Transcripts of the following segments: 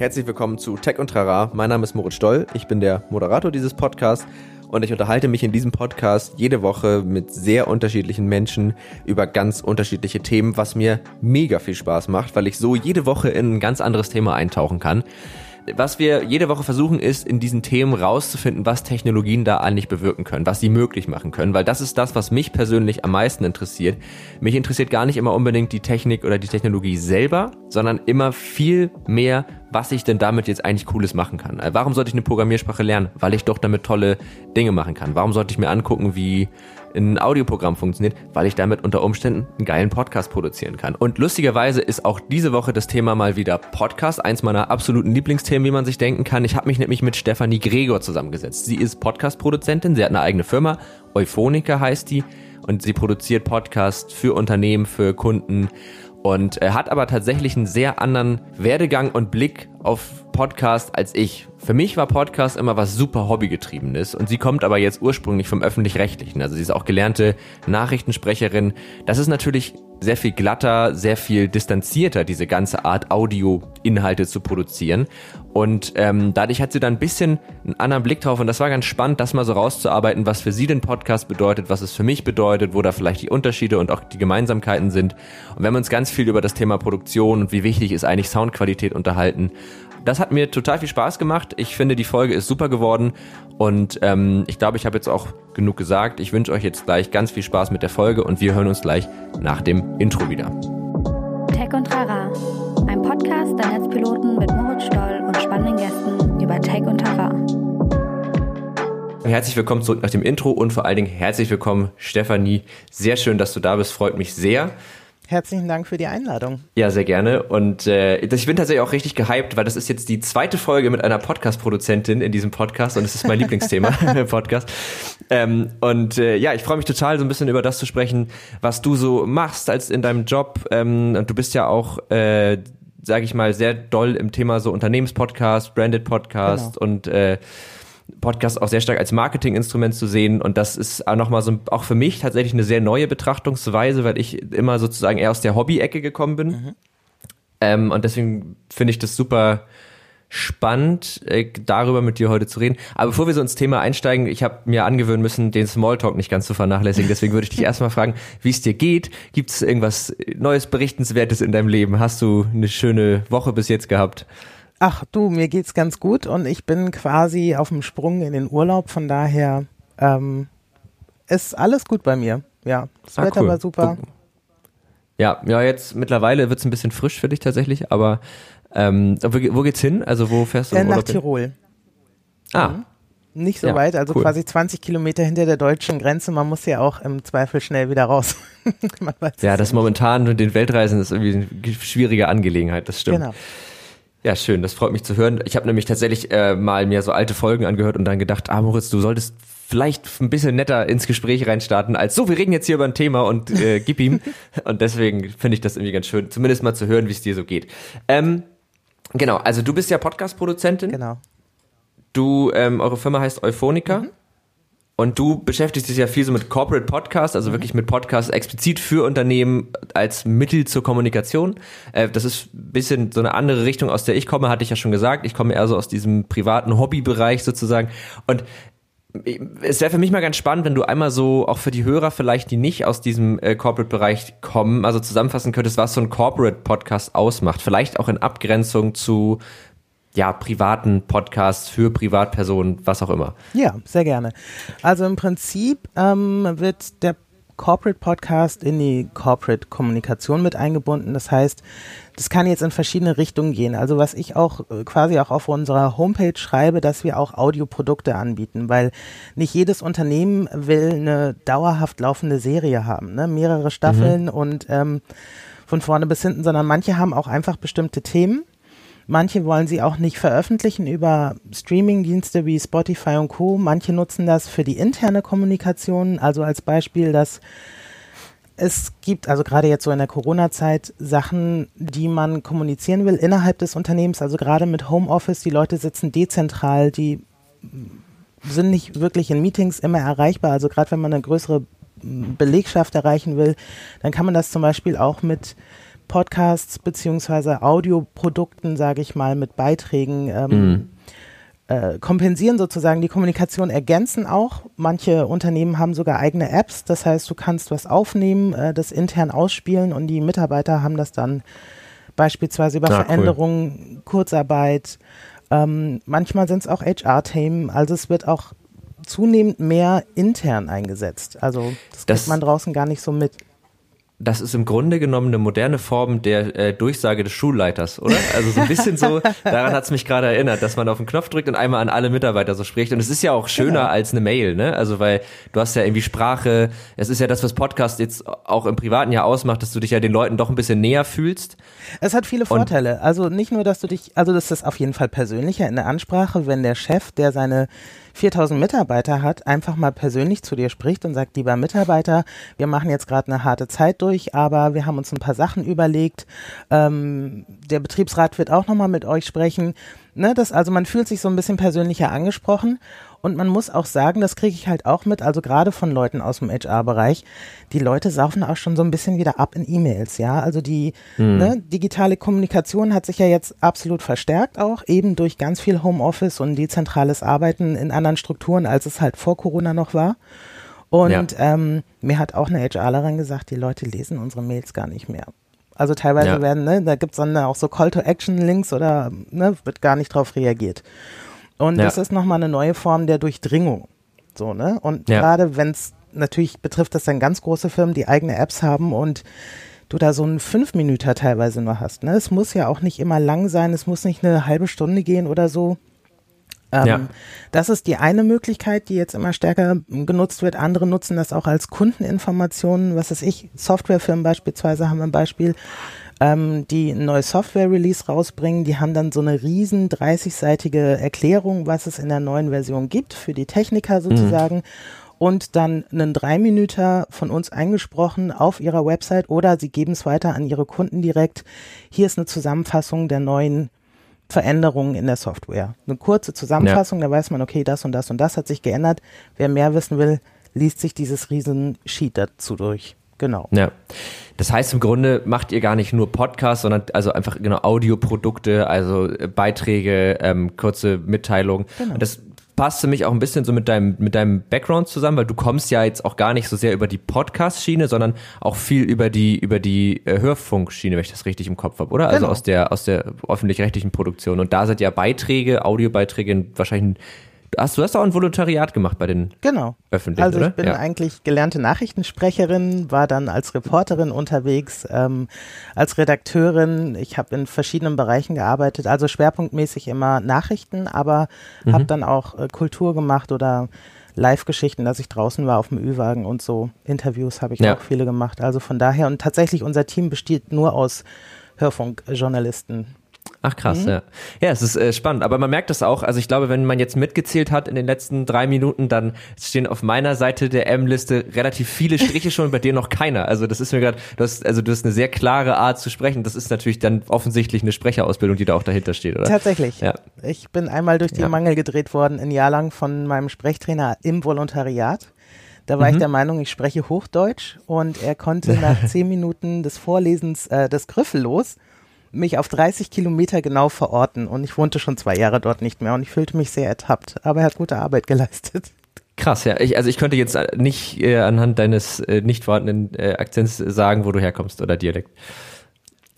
Herzlich willkommen zu Tech und Trara. Mein Name ist Moritz Stoll. Ich bin der Moderator dieses Podcasts und ich unterhalte mich in diesem Podcast jede Woche mit sehr unterschiedlichen Menschen über ganz unterschiedliche Themen, was mir mega viel Spaß macht, weil ich so jede Woche in ein ganz anderes Thema eintauchen kann was wir jede Woche versuchen, ist in diesen Themen rauszufinden, was Technologien da eigentlich bewirken können, was sie möglich machen können, weil das ist das, was mich persönlich am meisten interessiert. Mich interessiert gar nicht immer unbedingt die Technik oder die Technologie selber, sondern immer viel mehr, was ich denn damit jetzt eigentlich Cooles machen kann. Äh, warum sollte ich eine Programmiersprache lernen? Weil ich doch damit tolle Dinge machen kann. Warum sollte ich mir angucken, wie ein Audioprogramm funktioniert, weil ich damit unter Umständen einen geilen Podcast produzieren kann. Und lustigerweise ist auch diese Woche das Thema mal wieder Podcast, eins meiner absoluten Lieblingsthemen, wie man sich denken kann. Ich habe mich nämlich mit Stefanie Gregor zusammengesetzt. Sie ist Podcast-Produzentin, sie hat eine eigene Firma, Euphonica heißt die, und sie produziert Podcasts für Unternehmen, für Kunden und er hat aber tatsächlich einen sehr anderen Werdegang und Blick auf Podcast als ich. Für mich war Podcast immer was super hobbygetriebenes und sie kommt aber jetzt ursprünglich vom öffentlich-rechtlichen. Also sie ist auch gelernte Nachrichtensprecherin. Das ist natürlich sehr viel glatter, sehr viel distanzierter, diese ganze Art Audio-Inhalte zu produzieren. Und ähm, dadurch hat sie dann ein bisschen einen anderen Blick drauf und das war ganz spannend, das mal so rauszuarbeiten, was für sie den Podcast bedeutet, was es für mich bedeutet, wo da vielleicht die Unterschiede und auch die Gemeinsamkeiten sind. Und wir haben uns ganz viel über das Thema Produktion und wie wichtig ist eigentlich Soundqualität unterhalten. Das hat mir total viel Spaß gemacht. Ich finde, die Folge ist super geworden und ähm, ich glaube, ich habe jetzt auch genug gesagt. Ich wünsche euch jetzt gleich ganz viel Spaß mit der Folge und wir hören uns gleich nach dem Intro wieder. Tech und Rara, ein Podcast der Netzpiloten mit Moritz Stoll und spannenden Gästen über Tech und Rara. Herzlich willkommen zurück nach dem Intro und vor allen Dingen herzlich willkommen, Stefanie. Sehr schön, dass du da bist, freut mich sehr. Herzlichen Dank für die Einladung. Ja, sehr gerne. Und äh, ich bin tatsächlich auch richtig gehypt, weil das ist jetzt die zweite Folge mit einer Podcast-Produzentin in diesem Podcast und es ist mein Lieblingsthema im Podcast. Ähm, und äh, ja, ich freue mich total, so ein bisschen über das zu sprechen, was du so machst als in deinem Job. Ähm, und du bist ja auch äh, sage ich mal, sehr doll im Thema so Unternehmenspodcast, Branded Podcast genau. und äh, Podcast auch sehr stark als Marketinginstrument zu sehen und das ist auch nochmal so auch für mich tatsächlich eine sehr neue Betrachtungsweise, weil ich immer sozusagen eher aus der Hobby-Ecke gekommen bin mhm. ähm, und deswegen finde ich das super spannend, äh, darüber mit dir heute zu reden. Aber bevor wir so ins Thema einsteigen, ich habe mir angewöhnen müssen, den Smalltalk nicht ganz zu vernachlässigen. Deswegen würde ich dich erstmal fragen, wie es dir geht. Gibt es irgendwas Neues, Berichtenswertes in deinem Leben? Hast du eine schöne Woche bis jetzt gehabt? Ach du, mir geht's ganz gut und ich bin quasi auf dem Sprung in den Urlaub, von daher ähm, ist alles gut bei mir. Ja, das ah, Wetter cool. war super. Ja, ja, jetzt mittlerweile wird's ein bisschen frisch für dich tatsächlich, aber ähm, wo, wo geht's hin? Also wo fährst du? Äh, nach Tirol. Ah. Mhm. Nicht so ja, weit, also cool. quasi 20 Kilometer hinter der deutschen Grenze. Man muss ja auch im Zweifel schnell wieder raus. ja, das momentan mit den Weltreisen ist irgendwie eine schwierige Angelegenheit, das stimmt. Genau. Ja, schön, das freut mich zu hören. Ich habe nämlich tatsächlich äh, mal mir so alte Folgen angehört und dann gedacht, ah Moritz, du solltest vielleicht ein bisschen netter ins Gespräch reinstarten, als so, wir reden jetzt hier über ein Thema und äh, gib ihm. und deswegen finde ich das irgendwie ganz schön, zumindest mal zu hören, wie es dir so geht. Ähm, genau, also du bist ja Podcast-Produzentin. Genau. Du, ähm, eure Firma heißt Euphonica. Mhm. Und du beschäftigst dich ja viel so mit Corporate Podcasts, also mhm. wirklich mit Podcasts explizit für Unternehmen als Mittel zur Kommunikation. Äh, das ist ein bisschen so eine andere Richtung, aus der ich komme, hatte ich ja schon gesagt. Ich komme eher so aus diesem privaten Hobbybereich sozusagen. Und es wäre für mich mal ganz spannend, wenn du einmal so auch für die Hörer vielleicht, die nicht aus diesem äh, Corporate-Bereich kommen, also zusammenfassen könntest, was so ein Corporate-Podcast ausmacht. Vielleicht auch in Abgrenzung zu ja, privaten Podcasts für Privatpersonen, was auch immer. Ja, sehr gerne. Also im Prinzip ähm, wird der Corporate Podcast in die Corporate Kommunikation mit eingebunden. Das heißt, das kann jetzt in verschiedene Richtungen gehen. Also was ich auch äh, quasi auch auf unserer Homepage schreibe, dass wir auch Audioprodukte anbieten, weil nicht jedes Unternehmen will eine dauerhaft laufende Serie haben, ne? mehrere Staffeln mhm. und ähm, von vorne bis hinten, sondern manche haben auch einfach bestimmte Themen Manche wollen sie auch nicht veröffentlichen über Streamingdienste wie Spotify und Co. Manche nutzen das für die interne Kommunikation. Also als Beispiel, dass es gibt, also gerade jetzt so in der Corona-Zeit, Sachen, die man kommunizieren will innerhalb des Unternehmens. Also gerade mit Homeoffice, die Leute sitzen dezentral, die sind nicht wirklich in Meetings immer erreichbar. Also gerade wenn man eine größere Belegschaft erreichen will, dann kann man das zum Beispiel auch mit Podcasts beziehungsweise Audioprodukten, sage ich mal, mit Beiträgen ähm, äh, kompensieren sozusagen die Kommunikation, ergänzen auch. Manche Unternehmen haben sogar eigene Apps, das heißt, du kannst was aufnehmen, äh, das intern ausspielen und die Mitarbeiter haben das dann beispielsweise über Ah, cool. Veränderungen, Kurzarbeit. Ähm, manchmal sind es auch HR-Themen, also es wird auch zunehmend mehr intern eingesetzt. Also das, Das- kriegt man draußen gar nicht so mit. Das ist im Grunde genommen eine moderne Form der äh, Durchsage des Schulleiters, oder? Also so ein bisschen so, daran hat es mich gerade erinnert, dass man auf den Knopf drückt und einmal an alle Mitarbeiter so spricht. Und es ist ja auch schöner Genau. als eine Mail, ne? Also weil du hast ja irgendwie Sprache, es ist ja das, was Podcast jetzt auch im Privaten ja ausmacht, dass du dich ja den Leuten doch ein bisschen näher fühlst. Es hat viele Vorteile. Also nicht nur, dass du dich, also das ist auf jeden Fall persönlicher in der Ansprache, wenn der Chef, der seine 4000 Mitarbeiter hat, einfach mal persönlich zu dir spricht und sagt, lieber Mitarbeiter, wir machen jetzt gerade eine harte Zeit durch, aber wir haben uns ein paar Sachen überlegt. Ähm, der Betriebsrat wird auch nochmal mit euch sprechen. Ne, das, also man fühlt sich so ein bisschen persönlicher angesprochen und man muss auch sagen, das kriege ich halt auch mit, also gerade von Leuten aus dem HR-Bereich, die Leute saufen auch schon so ein bisschen wieder ab in E-Mails, ja. Also die ne, digitale Kommunikation hat sich ja jetzt absolut verstärkt auch, eben durch ganz viel Homeoffice und dezentrales Arbeiten in anderen Strukturen, als es halt vor Corona noch war. Und Ja. ähm, mir hat auch eine HRlerin gesagt, die Leute lesen unsere Mails gar nicht mehr. Also teilweise Ja. werden, ne, da gibt's dann auch so Call-to-Action-Links oder ne, wird gar nicht drauf reagiert. Und Ja. das ist nochmal eine neue Form der Durchdringung. So, ne? Und Ja. gerade wenn es, natürlich betrifft das dann ganz große Firmen, die eigene Apps haben und du da so einen Fünf-Minüter teilweise nur hast. Ne? Es muss ja auch nicht immer lang sein, es muss nicht eine halbe Stunde gehen oder so. Ähm, Ja. Das ist die eine Möglichkeit, die jetzt immer stärker genutzt wird. Andere nutzen das auch als Kundeninformationen. Was weiß ich, Softwarefirmen beispielsweise haben ein Beispiel, ähm, die ein neues Software-Release rausbringen. Die haben dann so eine riesen 30-seitige Erklärung, was es in der neuen Version gibt, für die Techniker sozusagen. Und dann einen Drei-Minüter von uns eingesprochen auf ihrer Website oder sie geben es weiter an ihre Kunden direkt. Hier ist eine Zusammenfassung der neuen Veränderungen in der Software. Eine kurze Zusammenfassung, da weiß man, okay, das und das und das hat sich geändert. Wer mehr wissen will, liest sich dieses riesen Sheet dazu durch. Genau. Ja. Das heißt, im Grunde macht ihr gar nicht nur Podcasts, sondern also einfach genau Audioprodukte, also äh, Beiträge, ähm, kurze Mitteilungen. Genau. Das passt für mich auch ein bisschen so mit deinem, mit deinem Background zusammen, weil du kommst ja jetzt auch gar nicht so sehr über die Podcast-Schiene, sondern auch viel über die, über die äh, Hörfunkschiene, wenn ich das richtig im Kopf habe, oder? Also Genau. aus der, aus der öffentlich-rechtlichen Produktion. Und da sind ja Beiträge, Audiobeiträge in wahrscheinlich, hast du hast auch ein Volontariat gemacht bei den Genau. öffentlichen, Also oder? ich bin ja. eigentlich gelernte Nachrichtensprecherin, war dann als Reporterin unterwegs, ähm, als Redakteurin. Ich habe in verschiedenen Bereichen gearbeitet, also schwerpunktmäßig immer Nachrichten, aber Mhm. habe dann auch äh, Kultur gemacht oder Live-Geschichten, dass ich draußen war auf dem Ü-Wagen und so. Interviews habe ich Ja. auch viele gemacht. Also von daher und tatsächlich unser Team besteht nur aus Hörfunkjournalisten. Ach krass, ja. Ja, es ist äh, spannend. Aber man merkt das auch. Also ich glaube, wenn man jetzt mitgezählt hat in den letzten drei Minuten, dann stehen auf meiner Seite der M-Liste relativ viele Striche schon, bei dir noch keiner. Also das ist mir gerade, du hast, also du hast eine sehr klare Art zu sprechen. Das ist natürlich dann offensichtlich eine Sprecherausbildung, die da auch dahinter steht, oder? Tatsächlich. Ja. Ich bin einmal durch den Ja. Mangel gedreht worden, ein Jahr lang von meinem Sprechtrainer im Volontariat. Da war ich Mhm. der Meinung, ich spreche Hochdeutsch und er konnte nach zehn Minuten des Vorlesens äh, des Griffellos mich auf 30 Kilometer genau verorten und ich wohnte schon zwei Jahre dort nicht mehr und ich fühlte mich sehr ertappt, aber er hat gute Arbeit geleistet. Krass, ja. Ich, also ich könnte jetzt äh, nicht äh, anhand deines äh, nicht vorhandenen äh, Akzents sagen, wo du herkommst oder Dialekt.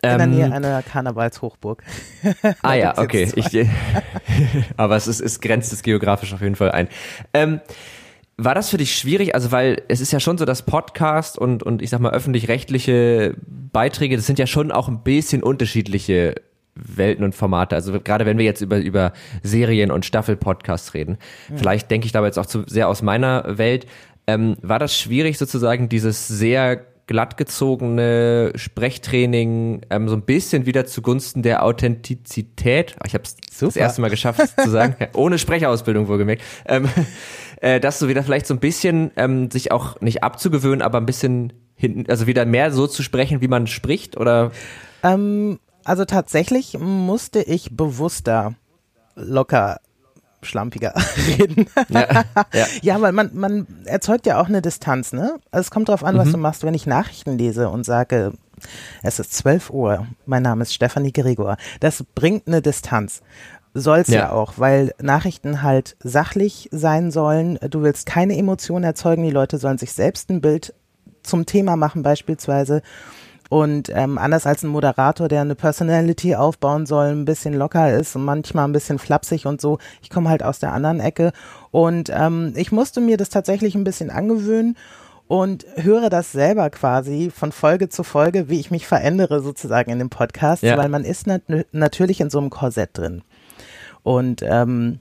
In der Nähe Ähm, einer Karnevalshochburg. Ah ja, okay. Ich, aber es, ist, es grenzt es geografisch auf jeden Fall ein. Ähm, war das für dich schwierig? Also, weil es ist ja schon so, dass Podcast und, und ich sag mal öffentlich-rechtliche Beiträge, das sind ja schon auch ein bisschen unterschiedliche Welten und Formate. Also gerade wenn wir jetzt über, über Serien und Staffel-Podcasts reden, vielleicht denke ich dabei jetzt auch zu sehr aus meiner Welt. Ähm, war das schwierig sozusagen, dieses sehr glattgezogene Sprechtraining ähm, so ein bisschen wieder zugunsten der Authentizität, ich habe es das erste Mal geschafft zu sagen, ohne Sprecherausbildung wohlgemerkt, ähm, äh, dass du wieder vielleicht so ein bisschen ähm, sich auch nicht abzugewöhnen, aber ein bisschen hinten, also wieder mehr so zu sprechen, wie man spricht oder? Ähm, also tatsächlich musste ich bewusster locker schlampiger reden. ja, ja. Ja, weil man, man erzeugt ja auch eine Distanz, ne? Also es kommt darauf an, was Mhm. du machst, wenn ich Nachrichten lese und sage, Es ist 12 Uhr. Mein Name ist Stefanie Gregor. Das bringt eine Distanz. Soll's ja. ja auch, weil Nachrichten halt sachlich sein sollen. Du willst keine Emotionen erzeugen. Die Leute sollen sich selbst ein Bild zum Thema machen beispielsweise. Und ähm, anders als ein Moderator, der eine Personality aufbauen soll, ein bisschen locker ist und manchmal ein bisschen flapsig und so. Ich komme halt aus der anderen Ecke. Und ähm, ich musste mir das tatsächlich ein bisschen angewöhnen und höre das selber quasi von Folge zu Folge, wie ich mich verändere sozusagen in dem Podcast, ja. weil man ist nat natürlich in so einem Korsett drin. Und ähm,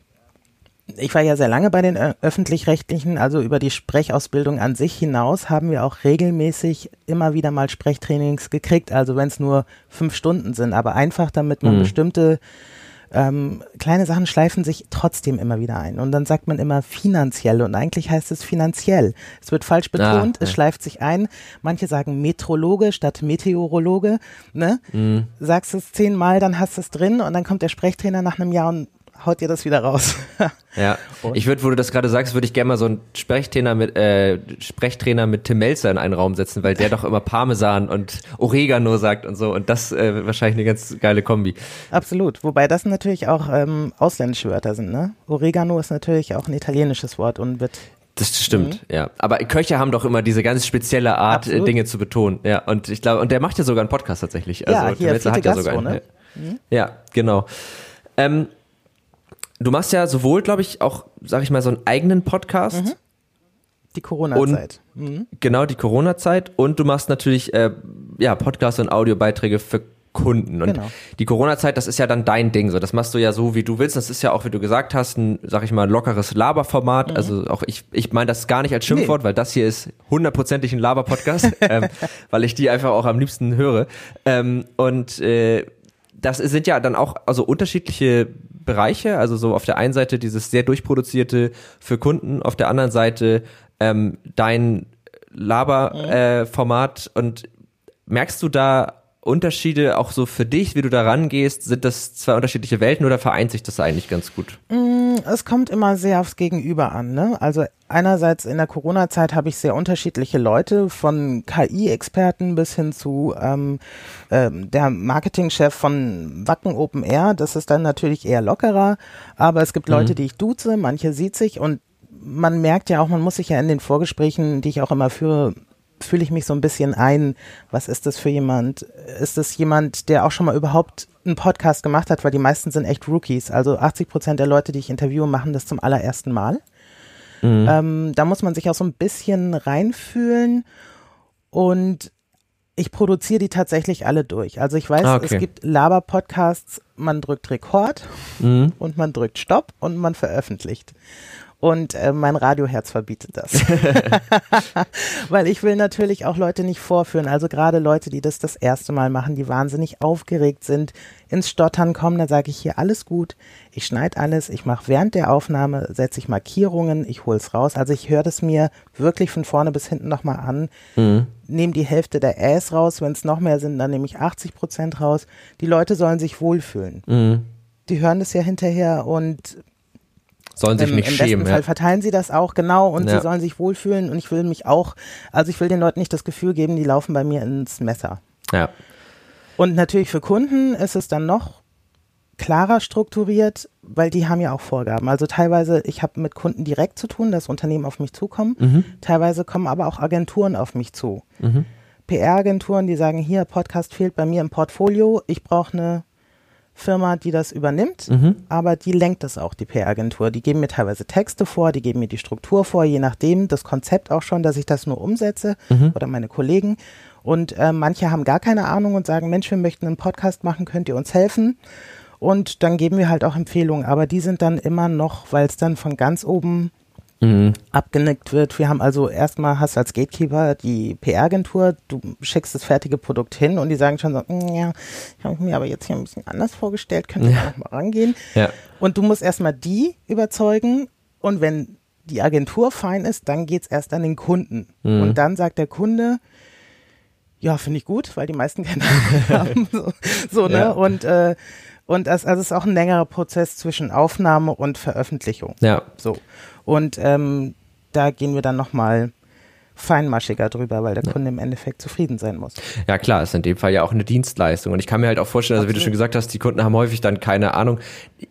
ich war ja sehr lange bei den öffentlich-rechtlichen, also über die Sprechausbildung an sich hinaus haben wir auch regelmäßig immer wieder mal Sprechtrainings gekriegt, also wenn es nur fünf Stunden sind, aber einfach damit man mhm. bestimmte ähm, kleine Sachen schleifen sich trotzdem immer wieder ein. Und dann sagt man immer finanziell und eigentlich heißt es finanziell. Es wird falsch ah, betont, ah, es schleift sich ein. Manche sagen Metrologe statt Meteorologe. Ne? Mhm. Sagst es zehnmal, dann hast du es drin und dann kommt der Sprechtrainer nach einem Jahr und haut ihr das wieder raus. ja, ich würde, wo du das gerade sagst, würde ich gerne mal so einen Sprechtrainer mit, äh, Sprechtrainer mit Tim Melzer in einen Raum setzen, weil der doch immer Parmesan und Oregano sagt und so und das äh, wahrscheinlich eine ganz geile Kombi. Absolut, wobei das natürlich auch ähm, ausländische Wörter sind, ne? Oregano ist natürlich auch ein italienisches Wort und wird das stimmt, mhm. ja. Aber Köche haben doch immer diese ganz spezielle Art, Absolut. Dinge zu betonen. Ja, und ich glaube, und der macht ja sogar einen Podcast tatsächlich. Also ja, hier, hat ja sogar einen. Ne? Mhm. Ja, genau. Ähm, du machst ja sowohl, glaube ich, auch, sag ich mal, so einen eigenen Podcast. Mhm. Die Corona-Zeit. Mhm. Genau, die Corona-Zeit. Und du machst natürlich, äh, ja, Podcasts und Audiobeiträge für Kunden. Und genau. die Corona-Zeit, das ist ja dann dein Ding. So, das machst du ja so, wie du willst. Das ist ja auch, wie du gesagt hast, ein, sag ich mal, lockeres Laberformat. Mhm. Also auch ich, ich meine das gar nicht als Schimpfwort, nee. weil das hier ist hundertprozentig ein Laber-Podcast, ähm, weil ich die einfach auch am liebsten höre. Ähm, und äh, das sind ja dann auch also unterschiedliche Bereiche. Also so auf der einen Seite dieses sehr durchproduzierte für Kunden, auf der anderen Seite ähm, dein Laber-Format. Äh, und merkst du da Unterschiede auch so für dich, wie du da rangehst? Sind das zwei unterschiedliche Welten oder vereint sich das eigentlich ganz gut? Mm, es kommt immer sehr aufs Gegenüber an. Ne? Also einerseits in der Corona-Zeit habe ich sehr unterschiedliche Leute, von KI-Experten bis hin zu ähm, ähm, der Marketingchef von Wacken Open Air. Das ist dann natürlich eher lockerer, aber es gibt mhm. Leute, die ich duze, manche sieht sich und man merkt ja auch, man muss sich ja in den Vorgesprächen, die ich auch immer führe, fühle ich mich so ein bisschen ein, was ist das für jemand? Ist das jemand, der auch schon mal überhaupt einen Podcast gemacht hat, weil die meisten sind echt Rookies. Also 80 Prozent der Leute, die ich interviewe, machen das zum allerersten Mal. Mhm. Ähm, da muss man sich auch so ein bisschen reinfühlen und ich produziere die tatsächlich alle durch. Also ich weiß, ah, okay. es gibt Laber-Podcasts, man drückt Rekord mhm. und man drückt Stopp und man veröffentlicht. Und äh, mein Radioherz verbietet das. Weil ich will natürlich auch Leute nicht vorführen. Also gerade Leute, die das das erste Mal machen, die wahnsinnig aufgeregt sind, ins Stottern kommen, da sage ich hier alles gut. Ich schneide alles. Ich mache während der Aufnahme, setze ich Markierungen, ich hol's raus. Also ich höre das mir wirklich von vorne bis hinten nochmal an. Mhm. Nehme die Hälfte der Äs raus. Wenn es noch mehr sind, dann nehme ich 80 Prozent raus. Die Leute sollen sich wohlfühlen. Mhm. Die hören das ja hinterher und Sollen sich Im, nicht im schämen. Im besten ja. Fall verteilen sie das auch, genau, und ja. sie sollen sich wohlfühlen und ich will mich auch, also ich will den Leuten nicht das Gefühl geben, die laufen bei mir ins Messer. Ja. Und natürlich für Kunden ist es dann noch klarer strukturiert, weil die haben ja auch Vorgaben. Also teilweise, ich habe mit Kunden direkt zu tun, dass Unternehmen auf mich zukommen. Mhm. Teilweise kommen aber auch Agenturen auf mich zu. Mhm. PR-Agenturen, die sagen, hier, Podcast fehlt bei mir im Portfolio, ich brauche eine Firma, die das übernimmt, mhm. aber die lenkt das auch, die PR-Agentur. Die geben mir teilweise Texte vor, die geben mir die Struktur vor, je nachdem, das Konzept auch schon, dass ich das nur umsetze mhm. oder meine Kollegen. Und äh, manche haben gar keine Ahnung und sagen, Mensch, wir möchten einen Podcast machen, könnt ihr uns helfen? Und dann geben wir halt auch Empfehlungen, aber die sind dann immer noch, weil es dann von ganz oben mhm. abgenickt wird. Wir haben also erstmal hast du als Gatekeeper die PR-Agentur, du schickst das fertige Produkt hin und die sagen schon so, mm, ja, ich habe mir aber jetzt hier ein bisschen anders vorgestellt, könnt ihr ja. mal rangehen. Ja. Und du musst erstmal die überzeugen und wenn die Agentur fein ist, dann geht's erst an den Kunden. Mhm. Und dann sagt der Kunde, ja, finde ich gut, weil die meisten keine haben. So, so ne? Ja. Und äh, und das, also es ist auch ein längerer Prozess zwischen Aufnahme und Veröffentlichung. Ja. So. Und ähm, da gehen wir dann nochmal feinmaschiger drüber, weil der Kunde im Endeffekt zufrieden sein muss. Ja klar, ist in dem Fall ja auch eine Dienstleistung. Und ich kann mir halt auch vorstellen, also wie du schon gesagt hast, die Kunden haben häufig dann keine Ahnung.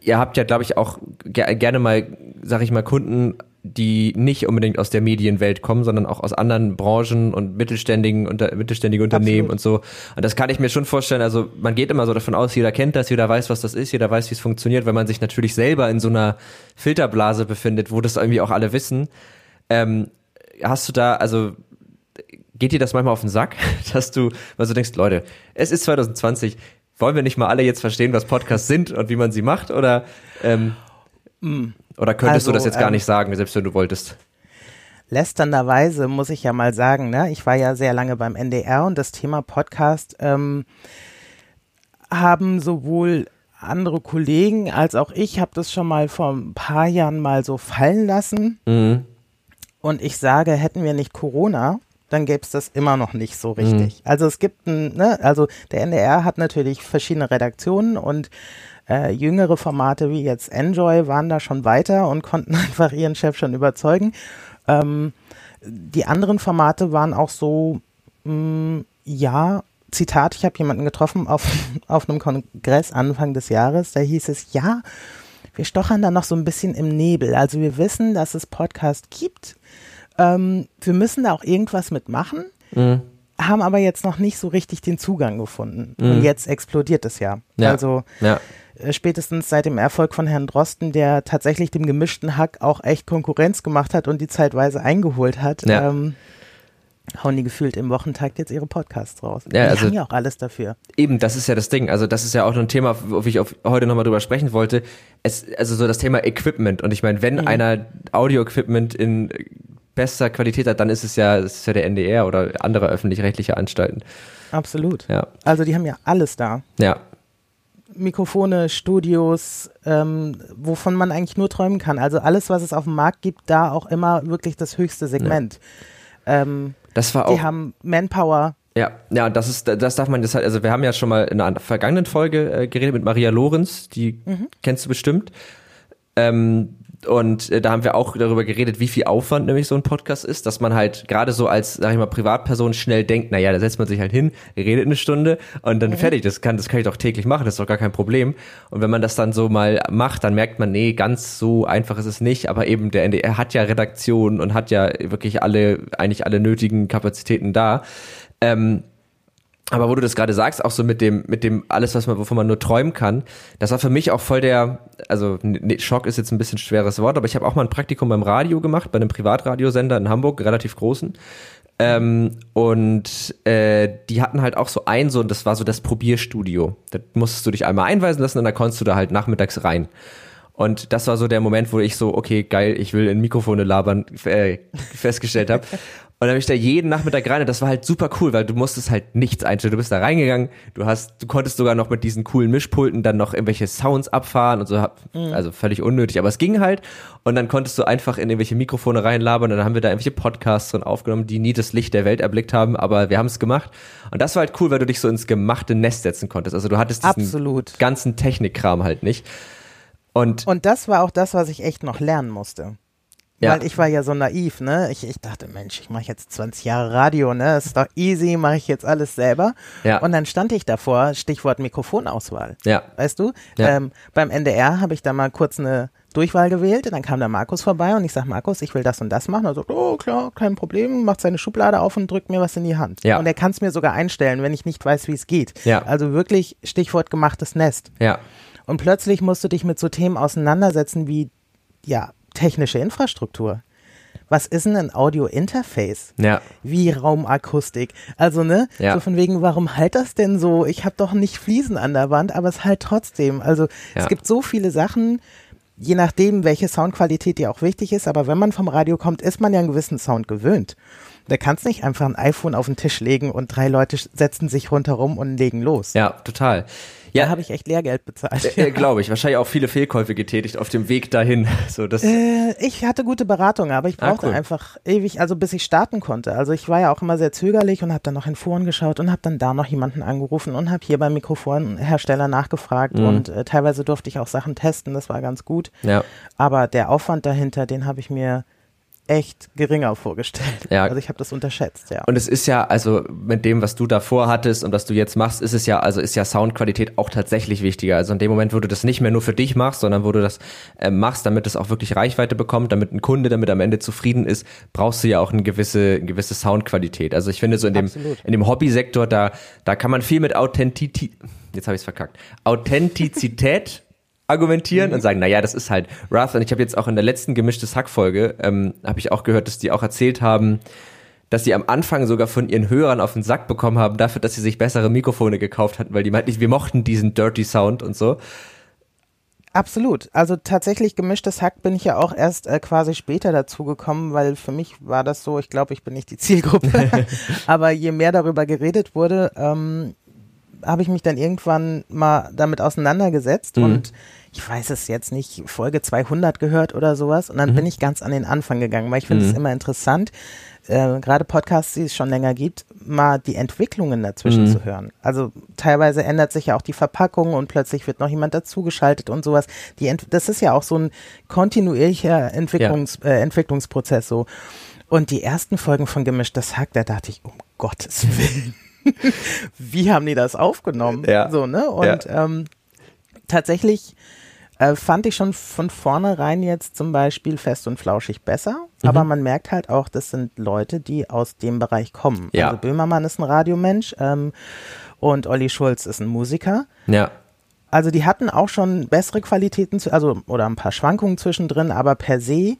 Ihr habt ja, glaube ich, auch ge gerne mal, sag ich mal, Kunden, die nicht unbedingt aus der Medienwelt kommen, sondern auch aus anderen Branchen und mittelständigen unter, mittelständige Unternehmen Absolut. und so. Und das kann ich mir schon vorstellen. Also man geht immer so davon aus, jeder kennt das, jeder weiß, was das ist, jeder weiß, wie es funktioniert, wenn man sich natürlich selber in so einer Filterblase befindet, wo das irgendwie auch alle wissen. Ähm, hast du da, also geht dir das manchmal auf den Sack, dass du mal so denkst, Leute, es ist 2020, wollen wir nicht mal alle jetzt verstehen, was Podcasts sind und wie man sie macht? Oder, ähm, oder könntest du Also, das jetzt gar ähm, nicht sagen, selbst wenn du wolltest? lästernderweise muss ich ja mal sagen, ne, ich war ja sehr lange beim NDR und das Thema Podcast ähm, haben sowohl andere Kollegen als auch ich habe das schon mal vor ein paar Jahren mal so fallen lassen. Mhm. Und ich sage, hätten wir nicht Corona, dann gäbe es das immer noch nicht so richtig. Also es gibt ein, ne, also der NDR hat natürlich verschiedene Redaktionen und äh, jüngere Formate wie jetzt Enjoy waren da schon weiter und konnten einfach ihren Chef schon überzeugen. Ähm, die anderen Formate waren auch so, mh, ja, Zitat, ich habe jemanden getroffen auf, auf einem Kongress Anfang des Jahres, da hieß es, ja, wir stochern da noch so ein bisschen im Nebel. Also wir wissen, dass es Podcast gibt. Ähm, wir müssen da auch irgendwas mitmachen, Mhm. haben aber jetzt noch nicht so richtig den Zugang gefunden. Und jetzt explodiert es ja. Ja. Also Ja. Äh, spätestens seit dem Erfolg von Herrn Drosten, der tatsächlich dem gemischten Hack auch echt Konkurrenz gemacht hat und die zeitweise eingeholt hat, Ja. ähm, hauen die gefühlt im Wochentakt jetzt ihre Podcasts raus. Ja, die also- haben ja auch alles dafür. Eben, das ist ja das Ding. Also das ist ja auch ein Thema, wo ich auf, heute nochmal drüber sprechen wollte. Es, also so das Thema Equipment. Und ich meine, wenn einer Audio-Equipment in bester Qualität hat, dann ist es ja, ist ja der NDR oder andere öffentlich-rechtliche Anstalten. Absolut. Ja. Also die haben ja alles da. Ja. Mikrofone, Studios, ähm, wovon man eigentlich nur träumen kann. Also alles, was es auf dem Markt gibt, da auch immer wirklich das höchste Segment. Ähm, Das war die auch. haben Manpower. Ja, ja, das ist, das darf man, das halt, also wir haben ja schon mal in einer vergangenen Folge äh, geredet mit Maria Lorenz, die kennst du bestimmt. Ähm, und äh, da haben wir auch darüber geredet, wie viel Aufwand nämlich so ein Podcast ist, dass man halt gerade so als, sag ich mal, Privatperson schnell denkt, naja, da setzt man sich halt hin, redet eine Stunde und dann fertig, das kann, das kann ich doch täglich machen, das ist doch gar kein Problem. Und wenn man das dann so mal macht, dann merkt man, nee, ganz so einfach ist es nicht, aber eben der NDR hat ja Redaktion und hat ja wirklich alle, eigentlich alle nötigen Kapazitäten da. Ähm, aber wo du das gerade sagst, auch so mit dem, mit dem alles, was man, wovon man nur träumen kann, das war für mich auch voll der, also nee, Schock ist jetzt ein bisschen schweres Wort, aber ich habe auch mal ein Praktikum beim Radio gemacht, bei einem Privatradiosender in Hamburg, relativ großen. Ähm, und äh, die hatten halt auch so ein, so, das war so das Probierstudio. Da musstest du dich einmal einweisen lassen und da konntest du da halt nachmittags rein. Und das war so der Moment, wo ich so, okay, geil, ich will in Mikrofone labern, äh, festgestellt habe. Und dann habe ich da jeden Nachmittag rein und das war halt super cool, weil du musstest halt nichts einstellen. Du bist da reingegangen, du hast, du konntest sogar noch mit diesen coolen Mischpulten dann noch irgendwelche Sounds abfahren und so, also völlig unnötig, aber es ging halt. Und dann konntest du einfach in irgendwelche Mikrofone reinlabern und dann haben wir da irgendwelche Podcasts drin aufgenommen, die nie das Licht der Welt erblickt haben, aber wir haben es gemacht. Und das war halt cool, weil du dich so ins gemachte Nest setzen konntest. Also du hattest diesen Absolut. ganzen Technikkram halt nicht. Und Und das war auch das, was ich echt noch lernen musste. Ja. Weil ich war ja so naiv, ne? Ich, ich dachte, Mensch, ich mache jetzt 20 Jahre Radio, ne? Ist doch easy, mache ich jetzt alles selber. Ja. Und dann stand ich davor, Stichwort Mikrofonauswahl. ja, Weißt du? Ja. Ähm, beim NDR habe ich da mal kurz eine Durchwahl gewählt und dann kam der Markus vorbei und ich sag, Markus, ich will das und das machen. Er sagt, oh klar, kein Problem, macht seine Schublade auf und drückt mir was in die Hand. Ja. Und er kann es mir sogar einstellen, wenn ich nicht weiß, wie es geht. Ja. Also wirklich Stichwort gemachtes Nest. ja, Und plötzlich musst du dich mit so Themen auseinandersetzen wie, ja, technische Infrastruktur. Was ist denn ein Audio-Interface? ja, Wie Raumakustik. Also, ne? Ja. So von wegen, warum halt das denn so? Ich habe doch nicht Fliesen an der Wand, aber es halt trotzdem. Also, Ja. es gibt so viele Sachen, je nachdem, welche Soundqualität dir auch wichtig ist, aber wenn man vom Radio kommt, ist man ja einen gewissen Sound gewöhnt. Da kannst nicht einfach ein iPhone auf den Tisch legen und drei Leute setzen sich rundherum und legen los. ja, total. Ja, habe ich echt Lehrgeld bezahlt. äh, glaube ich. Wahrscheinlich auch viele Fehlkäufe getätigt auf dem Weg dahin. So, das, Äh, ich hatte gute Beratung, aber ich Ah, brauchte cool. einfach ewig, also bis ich starten konnte. Also ich war ja auch immer sehr zögerlich und habe dann noch in Foren geschaut und habe dann da noch jemanden angerufen und habe hier beim Mikrofonhersteller nachgefragt Mhm. und äh, teilweise durfte ich auch Sachen testen, das war ganz gut. ja, Aber der Aufwand dahinter, den habe ich mir echt geringer vorgestellt. Ja. Also ich habe das unterschätzt, ja. Und es ist ja, also mit dem, was du davor hattest und was du jetzt machst, ist es ja, also ist ja Soundqualität auch tatsächlich wichtiger. Also in dem Moment, wo du das nicht mehr nur für dich machst, sondern wo du das äh, machst, damit es auch wirklich Reichweite bekommt, damit ein Kunde damit am Ende zufrieden ist, brauchst du ja auch eine gewisse, eine gewisse Soundqualität. Also ich finde so in dem, Absolut. in dem Hobbysektor, da, da kann man viel mit Authentizität, jetzt habe ich es verkackt, Authentizität argumentieren und sagen, naja, das ist halt rough. Und ich habe jetzt auch in der letzten gemischtes Hack-Folge, ähm, habe ich auch gehört, dass die auch erzählt haben, dass sie am Anfang sogar von ihren Hörern auf den Sack bekommen haben, dafür, dass sie sich bessere Mikrofone gekauft hatten, weil die meinten, wir mochten diesen Dirty Sound und so. Absolut. Also tatsächlich gemischtes Hack bin ich ja auch erst äh, quasi später dazu gekommen, weil für mich war das so, ich glaube, ich bin nicht die Zielgruppe. Aber je mehr darüber geredet wurde, ähm, habe ich mich dann irgendwann mal damit auseinandergesetzt Mhm. und ich weiß es jetzt nicht, Folge 200 gehört oder sowas und dann bin ich ganz an den Anfang gegangen, weil ich finde es Mhm. immer interessant, äh, gerade Podcasts, die es schon länger gibt, mal die Entwicklungen dazwischen Mhm. zu hören. Also teilweise ändert sich ja auch die Verpackung und plötzlich wird noch jemand dazugeschaltet und sowas. Die Ent das ist ja auch so ein kontinuierlicher Entwicklungs äh, Entwicklungsprozess so. Und die ersten Folgen von Gemischtes Hack, da dachte ich, um Gottes Willen. Wie haben die das aufgenommen? Ja. So, ne? Und ähm, tatsächlich äh, fand ich schon von vornherein jetzt zum Beispiel fest und flauschig besser. Mhm. Aber man merkt halt auch, das sind Leute, die aus dem Bereich kommen. Ja. Also Böhmermann ist ein Radiomensch ähm, und Olli Schulz ist ein Musiker. Ja. Also die hatten auch schon bessere Qualitäten, zu, also oder ein paar Schwankungen zwischendrin, aber per se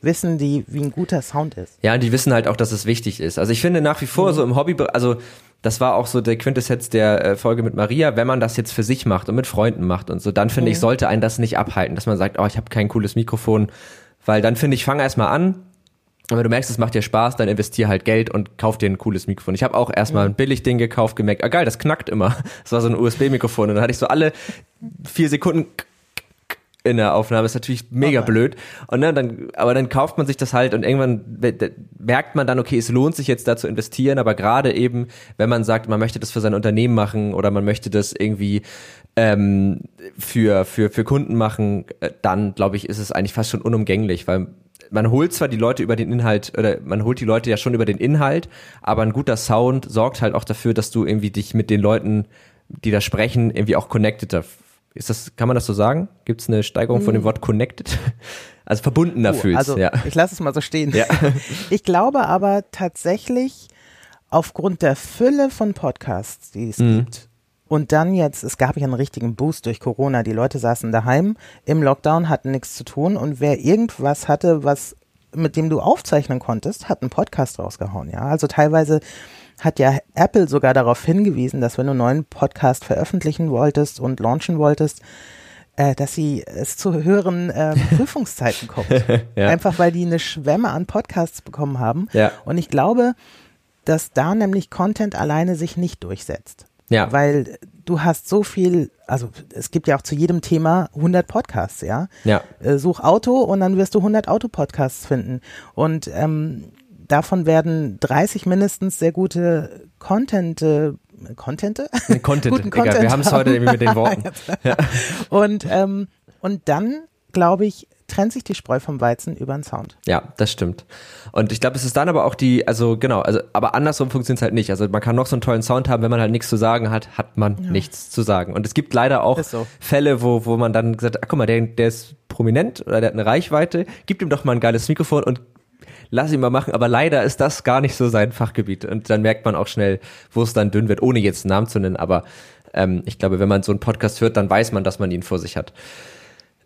wissen die, wie ein guter Sound ist. Ja, und die wissen halt auch, dass es wichtig ist. Also ich finde nach wie vor so im Hobby, also das war auch so der Quintessenz der äh, Folge mit Maria, wenn man das jetzt für sich macht und mit Freunden macht und so, dann finde ich, sollte einen das nicht abhalten, dass man sagt, oh, ich habe kein cooles Mikrofon, weil dann finde ich, fang erstmal an, und wenn du merkst, es macht dir Spaß, dann investier halt Geld und kauf dir ein cooles Mikrofon. Ich habe auch erstmal ein Billigding gekauft, gemerkt, ah geil, das knackt immer. Das war so ein USB-Mikrofon und dann hatte ich so alle vier Sekunden in der Aufnahme ist natürlich mega nein. blöd. Und ne, dann, aber dann kauft man sich das halt und irgendwann merkt man dann, okay, es lohnt sich jetzt da zu investieren, aber gerade eben, wenn man sagt, man möchte das für sein Unternehmen machen oder man möchte das irgendwie ähm, für, für, für Kunden machen, äh, dann glaube ich, ist es eigentlich fast schon unumgänglich, weil man holt zwar die Leute über den Inhalt oder man holt die Leute ja schon über den Inhalt, aber ein guter Sound sorgt halt auch dafür, dass du irgendwie dich mit den Leuten, die da sprechen, irgendwie auch connected ist das, kann man das so sagen? Gibt es eine Steigerung von dem Wort connected? Also verbundener Oh, fühlst, also ja. ich lasse es mal so stehen. Ja. Ich glaube aber tatsächlich aufgrund der Fülle von Podcasts, die es Mhm. gibt, und dann jetzt, es gab ja einen richtigen Boost durch Corona. Die Leute saßen daheim im Lockdown, hatten nichts zu tun und wer irgendwas hatte, was mit dem du aufzeichnen konntest, hat einen Podcast rausgehauen. Ja, also teilweise hat ja Apple sogar darauf hingewiesen, dass wenn du einen neuen Podcast veröffentlichen wolltest und launchen wolltest, äh, dass sie es zu höheren äh, Prüfungszeiten kommt. Ja. Einfach weil die eine Schwemme an Podcasts bekommen haben. Ja. Und ich glaube, dass da nämlich Content alleine sich nicht durchsetzt. Ja. Weil du hast so viel, also es gibt ja auch zu jedem Thema 100 Podcasts, ja. Ja. Äh, such Auto und dann wirst du 100 Autopodcasts finden. Und ähm, davon werden 30 mindestens sehr gute Content, äh, Contente? Content, Guten egal, wir Content haben es heute irgendwie mit den Worten. und, ähm, und dann, glaube ich, trennt sich die Spreu vom Weizen über den Sound. Ja, das stimmt. Und ich glaube, es ist dann aber auch die, also genau, also aber andersrum funktioniert es halt nicht. Also man kann noch so einen tollen Sound haben, wenn man halt nichts zu sagen hat, hat man nichts zu sagen. Und es gibt leider auch so. Fälle, wo, wo man dann gesagt ach, guck mal, der, der ist prominent oder der hat eine Reichweite, gib ihm doch mal ein geiles Mikrofon und lass ihn mal machen. Aber leider ist das gar nicht so sein Fachgebiet. Und dann merkt man auch schnell, wo es dann dünn wird, ohne jetzt einen Namen zu nennen. Aber ähm, ich glaube, wenn man so einen Podcast hört, dann weiß man, dass man ihn vor sich hat.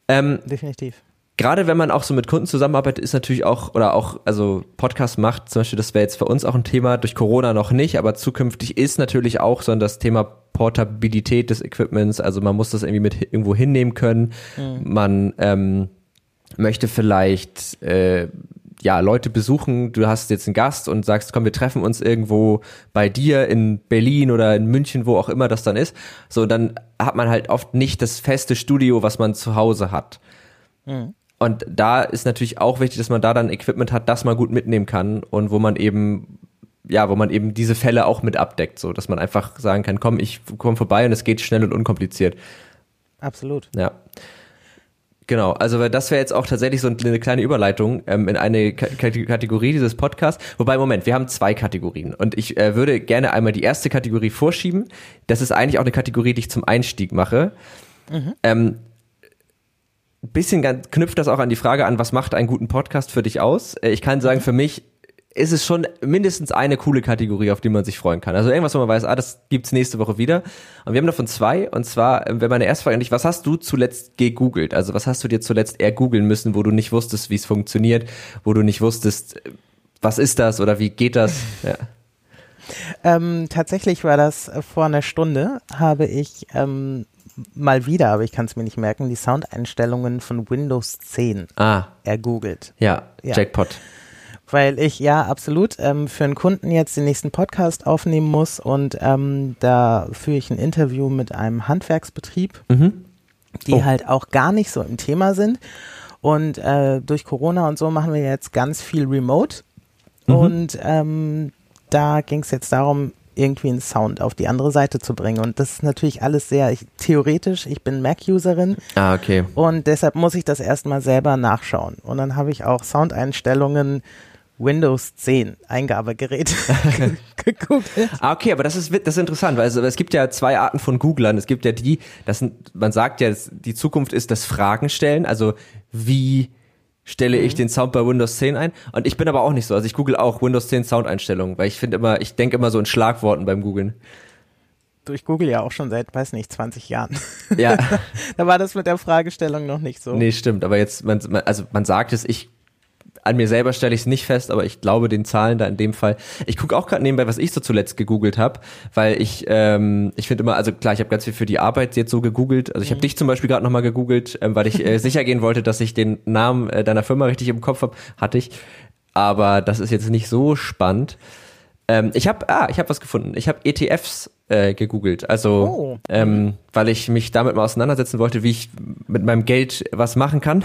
Ähm, Definitiv. gerade wenn man auch so mit Kunden zusammenarbeitet, ist natürlich auch, oder auch, also Podcast macht, zum Beispiel, das wäre jetzt für uns auch ein Thema, durch Corona noch nicht, aber zukünftig ist natürlich auch so das Thema Portabilität des Equipments, also man muss das irgendwie mit irgendwo hinnehmen können. Man ähm, möchte vielleicht äh, ja Leute besuchen, du hast jetzt einen Gast und sagst, komm, wir treffen uns irgendwo bei dir in Berlin oder in München, wo auch immer das dann ist. So, dann hat man halt oft nicht das feste Studio, was man zu Hause hat. Und da ist natürlich auch wichtig, dass man da dann Equipment hat, das man gut mitnehmen kann und wo man eben ja, wo man eben diese Fälle auch mit abdeckt, so dass man einfach sagen kann, komm, ich komme vorbei und es geht schnell und unkompliziert. Absolut. Ja. Genau, also das wäre jetzt auch tatsächlich so eine kleine Überleitung ähm, in eine K Kategorie dieses Podcasts. Wobei, Moment, wir haben zwei Kategorien und ich äh, würde gerne einmal die erste Kategorie vorschieben. Das ist eigentlich auch eine Kategorie, die ich zum Einstieg mache. Mhm. Ähm, bisschen knüpft das auch an die Frage an, was macht einen guten Podcast für dich aus? Äh, ich kann sagen, mhm. für mich ist es schon mindestens eine coole Kategorie, auf die man sich freuen kann. Also irgendwas, wo man weiß, ah, das gibt's nächste Woche wieder. Und wir haben davon zwei. Und zwar, äh, wenn meine erste Frage an dich, was hast du zuletzt gegoogelt? Also was hast du dir zuletzt eher googeln müssen, wo du nicht wusstest, wie es funktioniert, wo du nicht wusstest, was ist das oder wie geht das? Ja. Ähm, tatsächlich war das äh, vor einer Stunde, habe ich ähm, mal wieder, aber ich kann es mir nicht merken, die Soundeinstellungen von Windows 10 ah. ergoogelt. Ja, ja, Jackpot weil ich ja absolut ähm, für einen Kunden jetzt den nächsten Podcast aufnehmen muss und ähm, da führe ich ein Interview mit einem Handwerksbetrieb, mhm. die oh. halt auch gar nicht so im Thema sind. Und äh, durch Corona und so machen wir jetzt ganz viel Remote. Mhm. Und ähm, da ging es jetzt darum, irgendwie einen Sound auf die andere Seite zu bringen. Und das ist natürlich alles sehr ich, theoretisch. Ich bin Mac-Userin. Ah, okay. Und deshalb muss ich das erstmal selber nachschauen. Und dann habe ich auch Soundeinstellungen Windows 10 Eingabegerät gegoogelt. Ah, okay, aber das ist, das ist interessant, weil also, es gibt ja zwei Arten von Googlern. Es gibt ja die, das sind, man sagt ja, die Zukunft ist das Fragen stellen, also wie stelle ich mhm. den Sound bei Windows 10 ein? Und ich bin aber auch nicht so, also ich google auch Windows 10 Soundeinstellungen, weil ich finde immer, ich denke immer so in Schlagworten beim Googlen. Du, ich google ja auch schon seit, weiß nicht, 20 Jahren. Ja. da war das mit der Fragestellung noch nicht so. Nee, stimmt, aber jetzt, man, also man sagt es, ich an mir selber stelle ich es nicht fest, aber ich glaube den Zahlen da in dem Fall. Ich gucke auch gerade nebenbei, was ich so zuletzt gegoogelt habe, weil ich ähm, ich finde immer, also klar, ich habe ganz viel für die Arbeit jetzt so gegoogelt. Also ich habe mhm. dich zum Beispiel gerade nochmal gegoogelt, ähm, weil ich äh, sicher gehen wollte, dass ich den Namen äh, deiner Firma richtig im Kopf habe. Hatte ich, aber das ist jetzt nicht so spannend. Ähm, ich habe ah, ich habe was gefunden. Ich habe ETFs äh, gegoogelt. Also, oh. ähm, weil ich mich damit mal auseinandersetzen wollte, wie ich mit meinem Geld was machen kann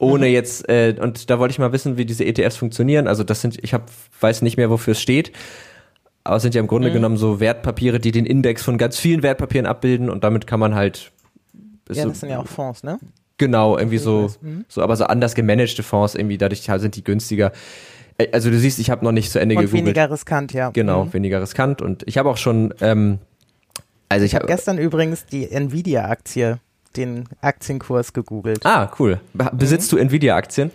ohne mhm. jetzt äh, und da wollte ich mal wissen, wie diese ETFs funktionieren. Also das sind, ich hab, weiß nicht mehr, wofür es steht, aber es sind ja im Grunde mhm. genommen so Wertpapiere, die den Index von ganz vielen Wertpapieren abbilden und damit kann man halt. Ja, so, das sind ja auch Fonds, ne? Genau, irgendwie so, mhm. so, aber so anders gemanagte Fonds irgendwie, dadurch sind die günstiger. Äh, also du siehst, ich habe noch nicht zu Ende und gegoogelt. weniger riskant, ja. Genau, mhm. weniger riskant und ich habe auch schon, ähm, also ich, ich habe hab gestern übrigens die Nvidia-Aktie den Aktienkurs gegoogelt. Ah, cool. Besitzt mhm. du Nvidia-Aktien?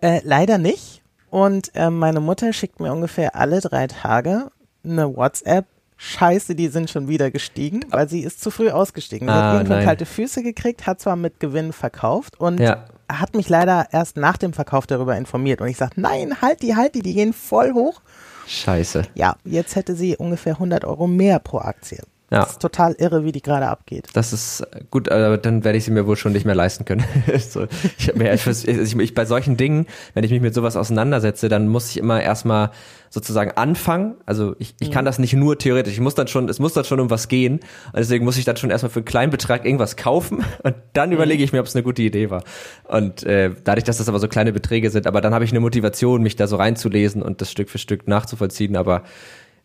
Äh, leider nicht. Und äh, meine Mutter schickt mir ungefähr alle drei Tage eine WhatsApp. Scheiße, die sind schon wieder gestiegen, weil sie ist zu früh ausgestiegen. Sie ah, hat irgendwann nein. kalte Füße gekriegt, hat zwar mit Gewinn verkauft und ja. hat mich leider erst nach dem Verkauf darüber informiert. Und ich sage, nein, halt die, halt die, die gehen voll hoch. Scheiße. Ja, jetzt hätte sie ungefähr 100 Euro mehr pro Aktie. Ja. Das ist total irre, wie die gerade abgeht. Das ist gut, aber dann werde ich sie mir wohl schon nicht mehr leisten können. so, ich, mir, ich, ich, ich, bei solchen Dingen, wenn ich mich mit sowas auseinandersetze, dann muss ich immer erstmal sozusagen anfangen. Also ich, ich kann mhm. das nicht nur theoretisch. Ich muss dann schon, es muss dann schon um was gehen. Und deswegen muss ich dann schon erstmal für einen kleinen Betrag irgendwas kaufen und dann mhm. überlege ich mir, ob es eine gute Idee war. Und äh, dadurch, dass das aber so kleine Beträge sind, aber dann habe ich eine Motivation, mich da so reinzulesen und das Stück für Stück nachzuvollziehen. Aber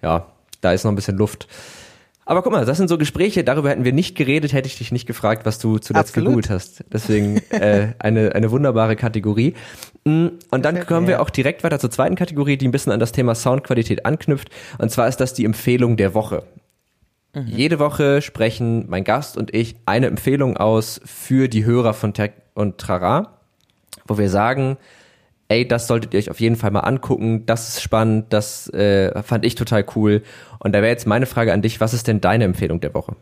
ja, da ist noch ein bisschen Luft. Aber guck mal, das sind so Gespräche, darüber hätten wir nicht geredet, hätte ich dich nicht gefragt, was du zuletzt Absolut. gegoogelt hast. Deswegen äh, eine, eine wunderbare Kategorie. Mm, und dann kommen wir auch direkt weiter zur zweiten Kategorie, die ein bisschen an das Thema Soundqualität anknüpft. Und zwar ist das die Empfehlung der Woche. Mhm. Jede Woche sprechen mein Gast und ich eine Empfehlung aus für die Hörer von Tech und Trara, wo wir sagen, ey, das solltet ihr euch auf jeden Fall mal angucken, das ist spannend, das äh, fand ich total cool. Und da wäre jetzt meine Frage an dich, was ist denn deine Empfehlung der Woche?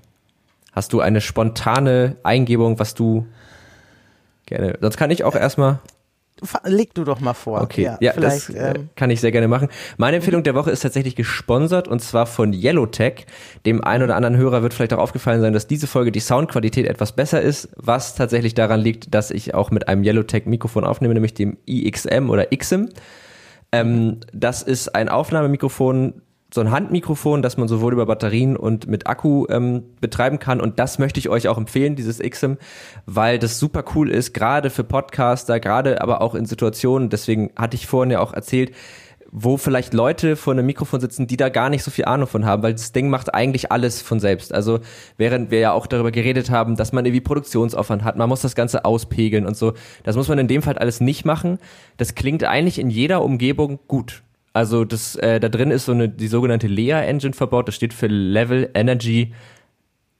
Hast du eine spontane Eingebung, was du gerne, sonst kann ich auch erstmal Leg du doch mal vor. Okay, ja, ja das äh, ähm, kann ich sehr gerne machen. Meine Empfehlung der Woche ist tatsächlich gesponsert und zwar von Yellowtech. Dem einen oder anderen Hörer wird vielleicht auch aufgefallen sein, dass diese Folge die Soundqualität etwas besser ist, was tatsächlich daran liegt, dass ich auch mit einem Yellowtech Mikrofon aufnehme, nämlich dem iXM oder XM. Ähm, das ist ein Aufnahmemikrofon, so ein Handmikrofon, das man sowohl über Batterien und mit Akku ähm, betreiben kann. Und das möchte ich euch auch empfehlen, dieses XM, weil das super cool ist, gerade für Podcaster, gerade aber auch in Situationen, deswegen hatte ich vorhin ja auch erzählt, wo vielleicht Leute vor einem Mikrofon sitzen, die da gar nicht so viel Ahnung von haben, weil das Ding macht eigentlich alles von selbst. Also während wir ja auch darüber geredet haben, dass man irgendwie Produktionsaufwand hat, man muss das Ganze auspegeln und so, das muss man in dem Fall alles nicht machen. Das klingt eigentlich in jeder Umgebung gut. Also das, äh, da drin ist so eine die sogenannte Lea Engine verbaut. Das steht für Level Energy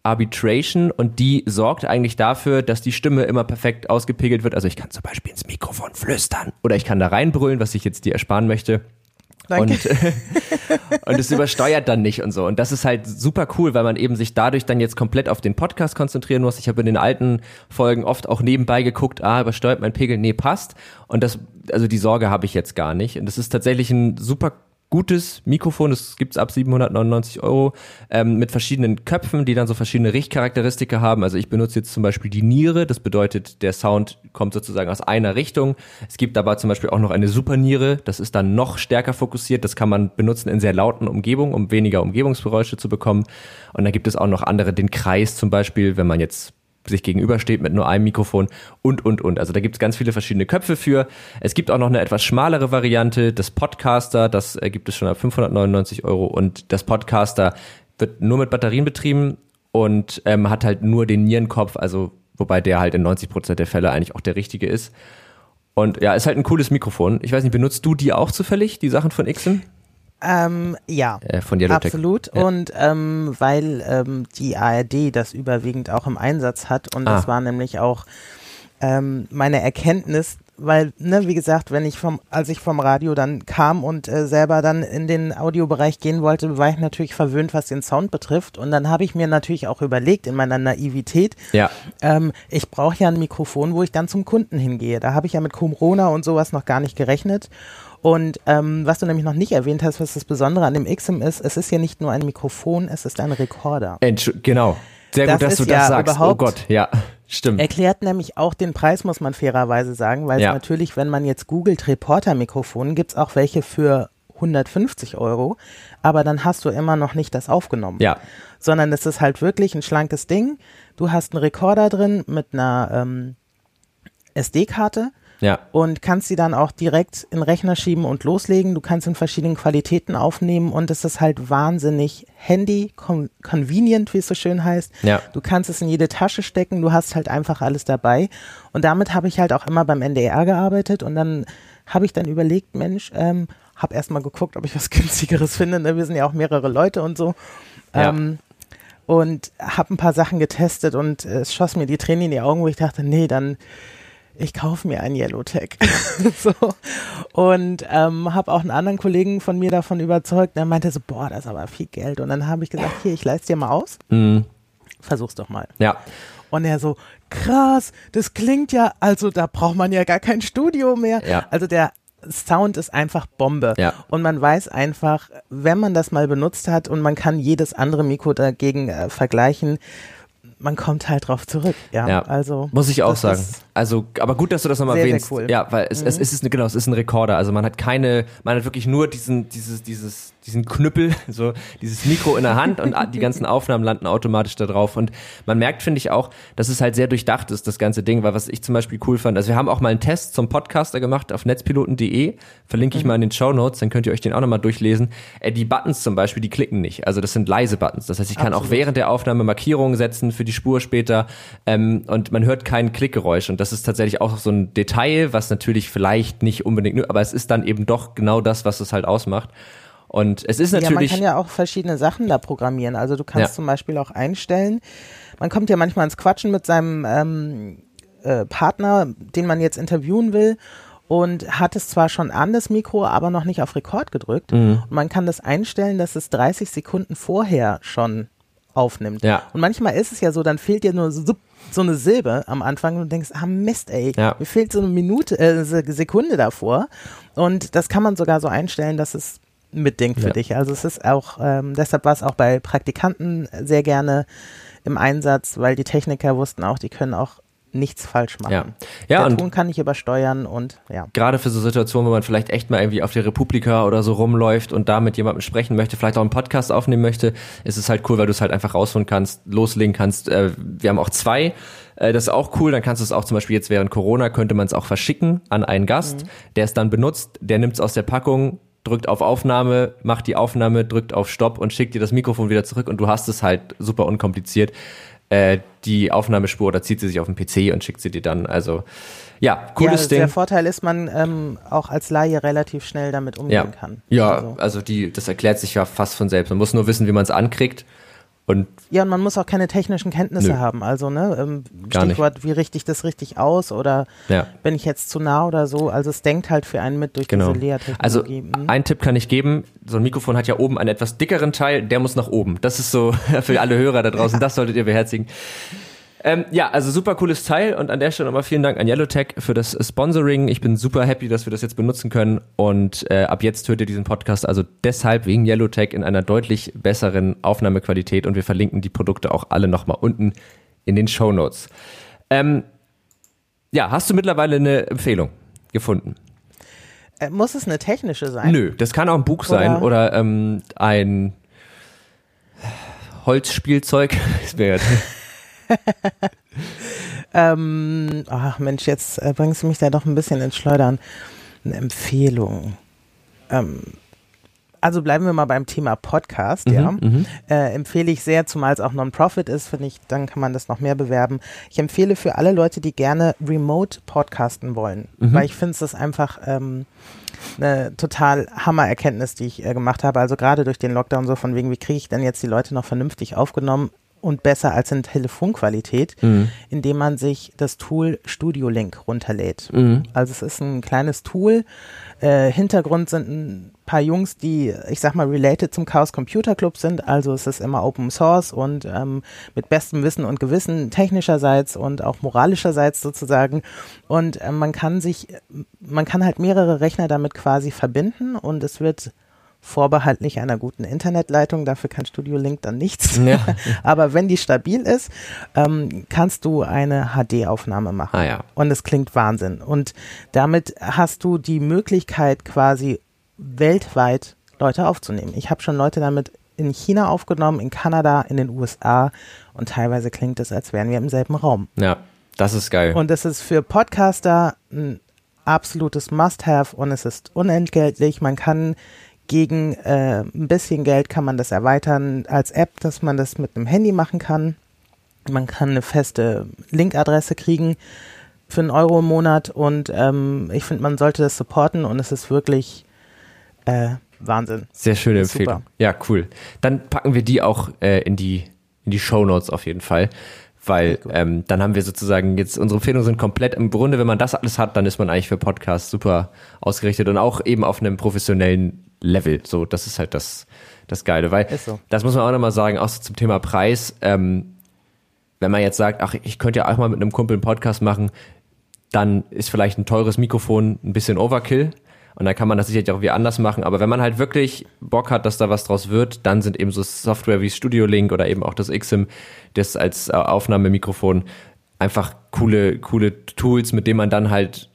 Arbitration und die sorgt eigentlich dafür, dass die Stimme immer perfekt ausgepegelt wird. Also ich kann zum Beispiel ins Mikrofon flüstern oder ich kann da reinbrüllen, was ich jetzt dir ersparen möchte. Danke. Und, und es übersteuert dann nicht und so. Und das ist halt super cool, weil man eben sich dadurch dann jetzt komplett auf den Podcast konzentrieren muss. Ich habe in den alten Folgen oft auch nebenbei geguckt, ah, übersteuert mein Pegel? Nee, passt. Und das, also die Sorge habe ich jetzt gar nicht. Und das ist tatsächlich ein super gutes Mikrofon, das gibt's ab 799 Euro, ähm, mit verschiedenen Köpfen, die dann so verschiedene Richtcharakteristika haben. Also ich benutze jetzt zum Beispiel die Niere, das bedeutet, der Sound kommt sozusagen aus einer Richtung. Es gibt aber zum Beispiel auch noch eine Superniere, das ist dann noch stärker fokussiert, das kann man benutzen in sehr lauten Umgebungen, um weniger Umgebungsgeräusche zu bekommen. Und dann gibt es auch noch andere, den Kreis zum Beispiel, wenn man jetzt sich gegenübersteht mit nur einem Mikrofon und, und, und. Also da gibt es ganz viele verschiedene Köpfe für. Es gibt auch noch eine etwas schmalere Variante, das Podcaster, das gibt es schon ab 599 Euro und das Podcaster wird nur mit Batterien betrieben und ähm, hat halt nur den Nierenkopf, also wobei der halt in 90 Prozent der Fälle eigentlich auch der richtige ist. Und ja, ist halt ein cooles Mikrofon. Ich weiß nicht, benutzt du die auch zufällig, die Sachen von Xen? Ähm, ja, Äh, von Yellowtech. absolut. Ja. Und ähm, weil ähm, die ARD das überwiegend auch im Einsatz hat und das Ah. war nämlich auch ähm, meine Erkenntnis, weil, ne, wie gesagt, wenn ich vom, als ich vom Radio dann kam und äh, selber dann in den Audiobereich gehen wollte, war ich natürlich verwöhnt, was den Sound betrifft. Und dann habe ich mir natürlich auch überlegt in meiner Naivität, Ja, ähm, ich brauche ja ein Mikrofon, wo ich dann zum Kunden hingehe. Da habe ich ja mit Corona und sowas noch gar nicht gerechnet. Und ähm, was du nämlich noch nicht erwähnt hast, was das Besondere an dem XM ist, es ist ja nicht nur ein Mikrofon, es ist ein Rekorder. Entsch genau. Sehr Das gut, dass du das ja sagst. Oh Gott, ja, stimmt. Erklärt nämlich auch den Preis, muss man fairerweise sagen, weil Ja. natürlich, wenn man jetzt googelt Reporter-Mikrofon, gibt's auch welche für 150 Euro, aber dann hast du immer noch nicht das aufgenommen. Ja, sondern es ist halt wirklich ein schlankes Ding. Du hast einen Rekorder drin mit einer ähm, SD-Karte ja. und kannst sie dann auch direkt in den Rechner schieben und loslegen. Du kannst in verschiedenen Qualitäten aufnehmen und es ist halt wahnsinnig handy, con convenient, wie es so schön heißt. Ja. Du kannst es in jede Tasche stecken, du hast halt einfach alles dabei. Und damit habe ich halt auch immer beim NDR gearbeitet und dann habe ich dann überlegt, Mensch, ähm, habe erstmal geguckt, ob ich was günstigeres finde. Ne? Wir sind ja auch mehrere Leute und so. Ja. Ähm, und habe ein paar Sachen getestet und äh, es schoss mir die Tränen in die Augen, wo ich dachte, nee, dann ich kaufe mir ein Yellowtech. so. Und ähm, habe auch einen anderen Kollegen von mir davon überzeugt. Der meinte so, boah, das ist aber viel Geld. Und dann habe ich gesagt, hier, ich leiste dir mal aus. Mhm. Versuch's doch mal. Ja. Und er so, krass, das klingt ja, also da braucht man ja gar kein Studio mehr. Ja. Also der Sound ist einfach Bombe. Ja. Und man weiß einfach, wenn man das mal benutzt hat und man kann jedes andere Mikro dagegen äh, vergleichen, man kommt halt drauf zurück. Ja, Ja. also. Muss ich auch sagen. Also, aber gut, dass du das nochmal Sehr, sehr erwähnst. cool. Ja, weil es, es, es ist genau, es ist ein Rekorder. Also man hat keine, man hat wirklich nur diesen, dieses, dieses, diesen Knüppel, so dieses Mikro in der Hand und die ganzen Aufnahmen landen automatisch da drauf. Und man merkt, finde ich auch, dass es halt sehr durchdacht ist, das ganze Ding, weil was ich zum Beispiel cool fand, also wir haben auch mal einen Test zum Podcaster gemacht auf netzpiloten.de, verlinke ich Mhm. mal in den Show Notes, dann könnt ihr euch den auch nochmal durchlesen. Äh, die Buttons zum Beispiel, die klicken nicht. Also das sind leise Buttons. Das heißt, ich kann auch Absolut. während der Aufnahme Markierungen setzen für die Spur später ähm, und man hört kein Klickgeräusch und das ist tatsächlich auch so ein Detail, was natürlich vielleicht nicht unbedingt, aber es ist dann eben doch genau das, was es halt ausmacht. Und es ist Ja, man natürlich, kann ja auch verschiedene Sachen da programmieren. Also du kannst Ja. zum Beispiel auch einstellen. Man kommt ja manchmal ins Quatschen mit seinem ähm, äh, Partner, den man jetzt interviewen will und hat es zwar schon an das Mikro, aber noch nicht auf Rekord gedrückt. Mhm. Und man kann das einstellen, dass es 30 Sekunden vorher schon aufnimmt. Ja. Und manchmal ist es ja so, dann fehlt dir nur so, so eine Silbe am Anfang und du denkst, ah Mist, ey, Ja. mir fehlt so eine Minute, äh, Se- Sekunde davor. Und das kann man sogar so einstellen, dass es mitdenkt für Ja. dich. Also es ist auch, ähm, deshalb war es auch bei Praktikanten sehr gerne im Einsatz, weil die Techniker wussten auch, die können auch nichts falsch machen. Ja. Ja, Der und- Ton kann ich übersteuern und ja. gerade für so Situationen, wo man vielleicht echt mal irgendwie auf der Republika oder so rumläuft und da mit jemandem sprechen möchte, vielleicht auch einen Podcast aufnehmen möchte, ist es halt cool, weil du es halt einfach rausholen kannst, loslegen kannst. Äh, wir haben auch zwei. Äh, das ist auch cool. Dann kannst du es auch zum Beispiel jetzt während Corona könnte man es auch verschicken an einen Gast, der es dann benutzt, der nimmt es aus der Packung, drückt auf Aufnahme, macht die Aufnahme, drückt auf Stopp und schickt dir das Mikrofon wieder zurück und du hast es halt super unkompliziert. Äh, die Aufnahmespur oder zieht sie sich auf den PC und schickt sie dir dann. Also ja, cooles ja, Ding. Der Vorteil ist, man ähm, auch als Laie relativ schnell damit umgehen ja. kann. Ja, Also- also die, das erklärt sich ja fast von selbst. Man muss nur wissen, wie man es ankriegt. Und Ja, und man muss auch keine technischen Kenntnisse Nö. haben. Also, ne, ähm. Stichwort, wie richte ich das richtig aus oder ja, bin ich jetzt zu nah oder so. Also es denkt halt für einen mit durch genau. diese Also Lehrtechnologie. Mhm. ein Tipp kann ich geben. So ein Mikrofon hat ja oben einen etwas dickeren Teil, der muss nach oben. Das ist so für alle Hörer da draußen, das solltet ihr beherzigen. Ähm, ja, also super cooles Teil und an der Stelle nochmal vielen Dank an Yellowtech für das Sponsoring. Ich bin super happy, dass wir das jetzt benutzen können und äh, ab jetzt hört ihr diesen Podcast also deshalb wegen Yellowtech in einer deutlich besseren Aufnahmequalität und wir verlinken die Produkte auch alle nochmal unten in den Show Notes. Ähm, ja, hast du mittlerweile eine Empfehlung gefunden? äh, muss es eine technische sein? Nö, das kann auch ein Buch sein oder ähm, ein Holzspielzeug. Das wäre Ähm, ach Mensch, jetzt äh, bringst du mich da doch ein bisschen ins Schleudern. Eine Empfehlung. Ähm, also bleiben wir mal beim Thema Podcast, ja. mhm. Äh, empfehle ich sehr, zumal es auch Non-Profit ist, finde ich, dann kann man das noch mehr bewerben. Ich empfehle für alle Leute, die gerne remote podcasten wollen, Mhm. weil ich finde es ist einfach ähm, eine total Hammer-Erkenntnis, die ich äh, gemacht habe. Also gerade durch den Lockdown so von wegen, wie kriege ich denn jetzt die Leute noch vernünftig aufgenommen und besser als in Telefonqualität, Mhm. indem man sich das Tool Studio Link runterlädt. Mhm. Also es ist ein kleines Tool. Äh, Hintergrund sind ein paar Jungs, die, ich sag mal, related zum Chaos Computer Club sind. Also es ist immer Open Source und ähm, mit bestem Wissen und Gewissen technischerseits und auch moralischerseits sozusagen. Und äh, man kann sich, man kann halt mehrere Rechner damit quasi verbinden und es wird vorbehaltlich einer guten Internetleitung, dafür kann Studio Link dann nichts. Ja. Aber wenn die stabil ist, ähm, kannst du eine HD-Aufnahme machen. Ah ja. Und es klingt Wahnsinn. Und damit hast du die Möglichkeit, quasi weltweit Leute aufzunehmen. Ich habe schon Leute damit in China aufgenommen, in Kanada, in den USA und teilweise klingt es, als wären wir im selben Raum. Ja, das ist geil. Und es ist für Podcaster ein absolutes Must-Have und es ist unentgeltlich. Man kann gegen äh, ein bisschen Geld kann man das erweitern als App, dass man das mit einem Handy machen kann. Man kann eine feste Linkadresse kriegen für einen Euro im Monat und ähm, ich finde, man sollte das supporten und es ist wirklich äh, Wahnsinn. Sehr schöne Empfehlung. super. Ja, cool. Dann packen wir die auch äh, in die in die Show Notes auf jeden Fall, weil ähm, dann haben wir sozusagen jetzt unsere Empfehlungen sind komplett im Grunde, wenn man das alles hat, dann ist man eigentlich für Podcasts super ausgerichtet und auch eben auf einem professionellen Level. So, das ist halt das das Geile, weil so. das muss man auch nochmal sagen, auch so zum Thema Preis. Ähm, wenn man jetzt sagt, ach, ich könnte ja auch mal mit einem Kumpel einen Podcast machen, dann ist vielleicht ein teures Mikrofon ein bisschen Overkill. Und dann kann man das sicherlich auch wie anders machen. Aber wenn man halt wirklich Bock hat, dass da was draus wird, dann sind eben so Software wie Studio Link oder eben auch das XIM, das als äh, Aufnahmemikrofon einfach coole, coole Tools, mit denen man dann halt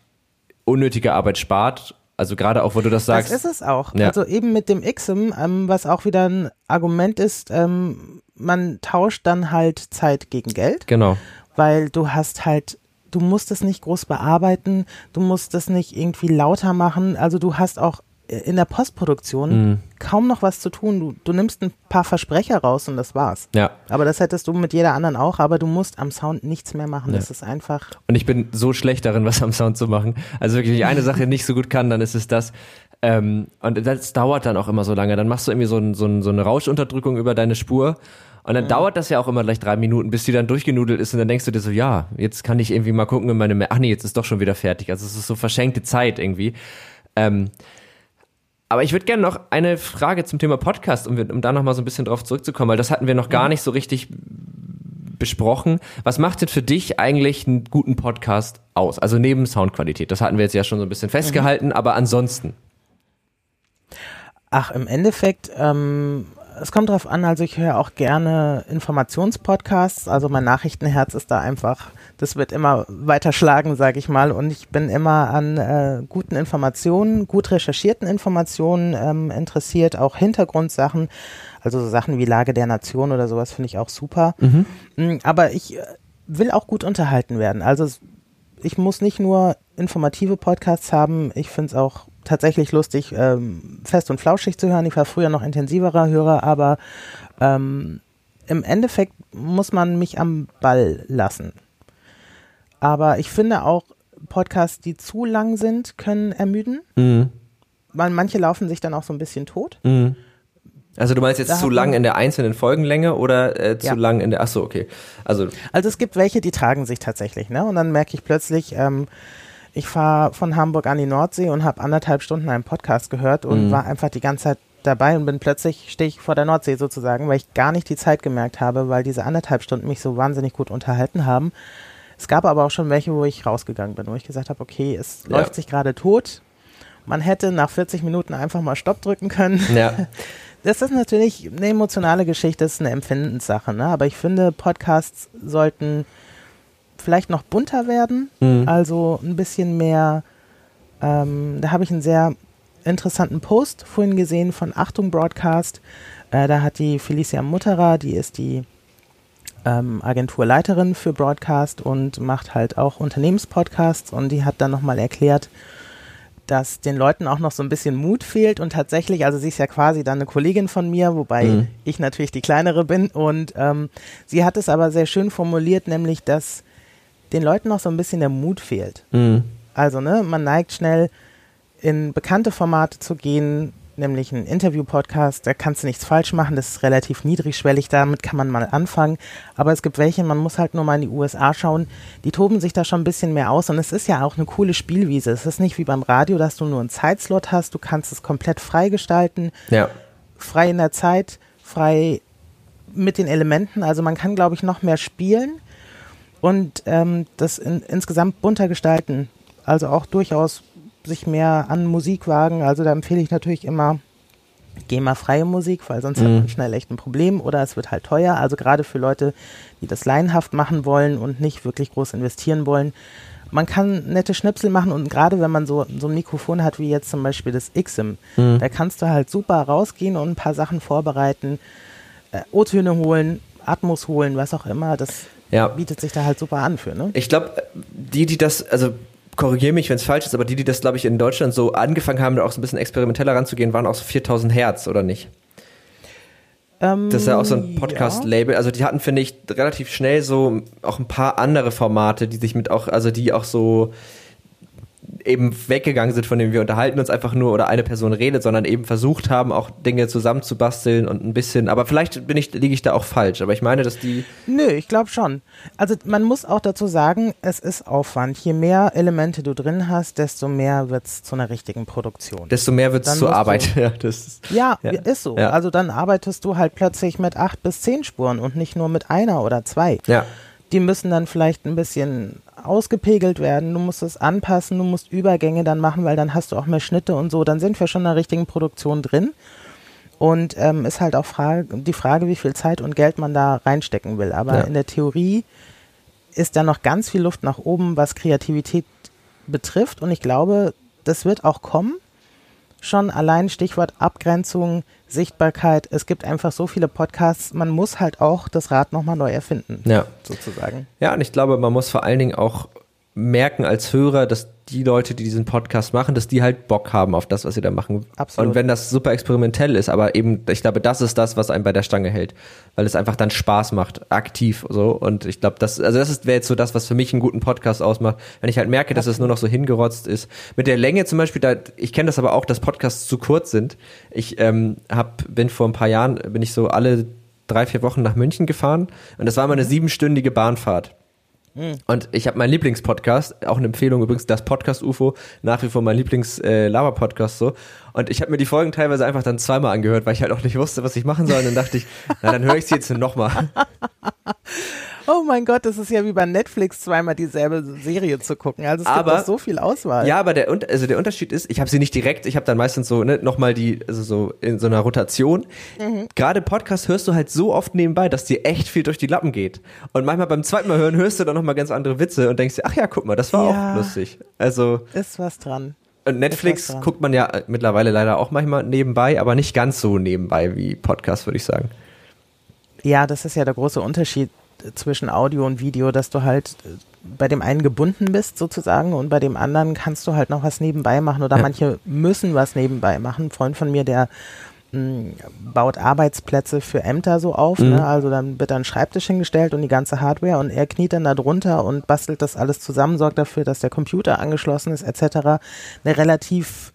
unnötige Arbeit spart. Also gerade auch, wo du das sagst. Das ist es auch. Ja. Also eben mit dem XIM, ähm, was auch wieder ein Argument ist, ähm, man tauscht dann halt Zeit gegen Geld, Genau. weil du hast halt, du musst es nicht groß bearbeiten, du musst es nicht irgendwie lauter machen, also du hast auch in der Postproduktion Mhm. kaum noch was zu tun. Du, du nimmst ein paar Versprecher raus und das war's. Ja. Aber das hättest du mit jeder anderen auch, aber du musst am Sound nichts mehr machen. Ja. Das ist einfach. Und ich bin so schlecht darin, was am Sound zu machen. Also wirklich, wenn ich eine Sache nicht so gut kann, dann ist es das. Ähm, und das dauert dann auch immer so lange. Dann machst du irgendwie so, ein, so, ein, so eine Rauschunterdrückung über deine Spur. Und dann dauert das ja auch immer gleich drei Minuten, bis die dann durchgenudelt ist. Und dann denkst du dir so, ja, jetzt kann ich irgendwie mal gucken in meine, Ma- ach nee, jetzt ist doch schon wieder fertig. Also es ist so verschenkte Zeit irgendwie. Ähm, aber ich würde gerne noch eine Frage zum Thema Podcast, um, um da nochmal so ein bisschen drauf zurückzukommen, weil das hatten wir noch gar nicht so richtig besprochen. Was macht denn für dich eigentlich einen guten Podcast aus? Also neben Soundqualität. Das hatten wir jetzt ja schon so ein bisschen festgehalten, aber ansonsten. Ach, im Endeffekt, ähm, es kommt drauf an, also ich höre auch gerne Informationspodcasts, also mein Nachrichtenherz ist da einfach, das wird immer weiter schlagen, sage ich mal, und ich bin immer an äh, guten Informationen, gut recherchierten Informationen ähm, interessiert, auch Hintergrundsachen, also so Sachen wie Lage der Nation oder sowas finde ich auch super. Mm, Aber ich äh, will auch gut unterhalten werden, also ich muss nicht nur informative Podcasts haben, ich finde es auch tatsächlich lustig, ähm, fest und flauschig zu hören. Ich war früher noch intensiverer Hörer, aber ähm, im Endeffekt muss man mich am Ball lassen. Aber ich finde auch, Podcasts, die zu lang sind, können ermüden. Mhm. Weil manche laufen sich dann auch so ein bisschen tot. Mhm. Also du meinst jetzt Da zu lang in der einzelnen Folgenlänge oder äh, zu Ja. lang in der, ach so, okay. Also, Also es gibt welche, die tragen sich tatsächlich, ne? Und dann merke ich plötzlich, ähm, ich fahre von Hamburg an die Nordsee und habe anderthalb Stunden einen Podcast gehört und Mhm. war einfach die ganze Zeit dabei und bin plötzlich, stehe ich vor der Nordsee sozusagen, weil ich gar nicht die Zeit gemerkt habe, weil diese anderthalb Stunden mich so wahnsinnig gut unterhalten haben. Es gab aber auch schon welche, wo ich rausgegangen bin, wo ich gesagt habe, okay, es Ja. läuft sich gerade tot. Man hätte nach 40 Minuten einfach mal Stopp drücken können. ja. Das ist natürlich eine emotionale Geschichte, das ist eine Empfindenssache, ne? Aber ich finde, Podcasts sollten vielleicht noch bunter werden, Mhm. also ein bisschen mehr. Ähm, da habe ich einen sehr interessanten Post vorhin gesehen von Achtung Broadcast. Äh, da hat die Felicia Mutterer, die ist die ähm, Agenturleiterin für Broadcast und macht halt auch Unternehmenspodcasts und die hat dann nochmal erklärt, dass den Leuten auch noch so ein bisschen Mut fehlt und tatsächlich, also sie ist ja quasi dann eine Kollegin von mir, wobei Mhm. ich natürlich die kleinere bin und ähm, sie hat es aber sehr schön formuliert, nämlich, dass den Leuten noch so ein bisschen der Mut fehlt. Mhm. Also, ne, man neigt schnell in bekannte Formate zu gehen, nämlich ein Interview-Podcast, da kannst du nichts falsch machen, das ist relativ niedrigschwellig, damit kann man mal anfangen. Aber es gibt welche, man muss halt nur mal in die USA schauen, die toben sich da schon ein bisschen mehr aus und es ist ja auch eine coole Spielwiese. Es ist nicht wie beim Radio, dass du nur einen Zeitslot hast, du kannst es komplett frei gestalten Ja. frei in der Zeit, frei mit den Elementen. Also man kann, glaube ich, noch mehr spielen und ähm, das in, insgesamt bunter gestalten. Also auch durchaus sich mehr an Musik wagen. Also da empfehle ich natürlich immer GEMA-freie Musik, weil sonst hat Mhm. man schnell echt ein Problem oder es wird halt teuer. Also gerade für Leute, die das laienhaft machen wollen und nicht wirklich groß investieren wollen. Man kann nette Schnipsel machen und gerade wenn man so, so ein Mikrofon hat wie jetzt zum Beispiel das XIM, Mhm. da kannst du halt super rausgehen und ein paar Sachen vorbereiten, äh, O-Töne holen, Atmos holen, was auch immer. Das Ja. bietet sich da halt super an für, ne? Ich glaube, die, die das, also korrigiere mich, wenn es falsch ist, aber die, die das, glaube ich, in Deutschland so angefangen haben, da auch so ein bisschen experimenteller ranzugehen, waren auch so 4000 Hertz, oder nicht? Ähm, Das ist ja auch so ein Podcast-Label. Also die hatten, finde ich, relativ schnell so auch ein paar andere Formate, die sich mit auch, also die auch so eben weggegangen sind, von denen wir unterhalten uns einfach nur oder eine Person redet, sondern eben versucht haben, auch Dinge zusammenzubasteln und ein bisschen, aber vielleicht bin ich, liege ich da auch falsch, aber ich meine, dass die, Nö, ich glaube schon. Also man muss auch dazu sagen, es ist Aufwand. Je mehr Elemente du drin hast, desto mehr wird es zu einer richtigen Produktion. desto mehr wird es zur musst du- Arbeit. Ja, ist, Ja, Ja. ist so. Ja. Also dann arbeitest du halt plötzlich mit acht bis zehn Spuren und nicht nur mit einer oder zwei. ja. Die müssen dann vielleicht ein bisschen ausgepegelt werden. Du musst es anpassen, du musst Übergänge dann machen, weil dann hast du auch mehr Schnitte und so. Dann sind wir schon in der richtigen Produktion drin. Und ähm, ist halt auch Frage, die Frage, wie viel Zeit und Geld man da reinstecken will. Aber Ja. in der Theorie ist da noch ganz viel Luft nach oben, was Kreativität betrifft. Und ich glaube, das wird auch kommen. Schon allein Stichwort Abgrenzung, Sichtbarkeit. Es gibt einfach so viele Podcasts. Man muss halt auch das Rad nochmal neu erfinden, Ja. sozusagen. Ja, und ich glaube, man muss vor allen Dingen auch merken als Hörer, dass die Leute, die diesen Podcast machen, dass die halt Bock haben auf das, was sie da machen. Absolut. Und wenn das super experimentell ist, aber eben, ich glaube, das ist das, was einen bei der Stange hält, weil es einfach dann Spaß macht, aktiv so. Und ich glaube, das, also das ist wäre jetzt so das, was für mich einen guten Podcast ausmacht, wenn ich halt merke, dass es nur noch so hingerotzt ist. Mit der Länge zum Beispiel, da, ich kenne das aber auch, dass Podcasts zu kurz sind. Ich ähm, hab, bin vor ein paar Jahren, bin ich so alle drei, vier Wochen nach München gefahren und das war mal eine siebenstündige Bahnfahrt. Und ich habe meinen Lieblingspodcast, auch eine Empfehlung übrigens, das Podcast UFO, nach wie vor mein Lieblings-Lava-Podcast so. Und ich habe mir die Folgen teilweise einfach dann zweimal angehört, weil ich halt auch nicht wusste, was ich machen soll. Und dann dachte ich, na, dann höre ich sie jetzt nochmal. Oh mein Gott, das ist ja wie bei Netflix zweimal dieselbe Serie zu gucken. Also es Aber- gibt so viel Auswahl. Ja, aber der, also der Unterschied ist, ich habe sie nicht direkt, ich habe dann meistens so ne, nochmal die, also so in so einer Rotation. Gerade Podcast hörst du halt so oft nebenbei, dass dir echt viel durch die Lappen geht. Und manchmal beim zweiten Mal hören hörst du dann nochmal ganz andere Witze und denkst dir, ach ja, guck mal, das war Ja. auch lustig. Also Ist was dran. Und Netflix guckt man ja äh, mittlerweile leider auch manchmal nebenbei, aber nicht ganz so nebenbei wie Podcast, würde ich sagen. Ja, das ist ja der große Unterschied. Zwischen Audio und Video, dass du halt äh, bei dem einen gebunden bist sozusagen und bei dem anderen kannst du halt noch was nebenbei machen oder Ja. manche müssen was nebenbei machen. Ein Freund von mir, der mh, baut Arbeitsplätze für Ämter so auf, Mhm. ne? also dann wird ein Schreibtisch hingestellt und die ganze Hardware und er kniet dann da drunter und bastelt das alles zusammen, sorgt dafür, dass der Computer angeschlossen ist etc. Eine relativ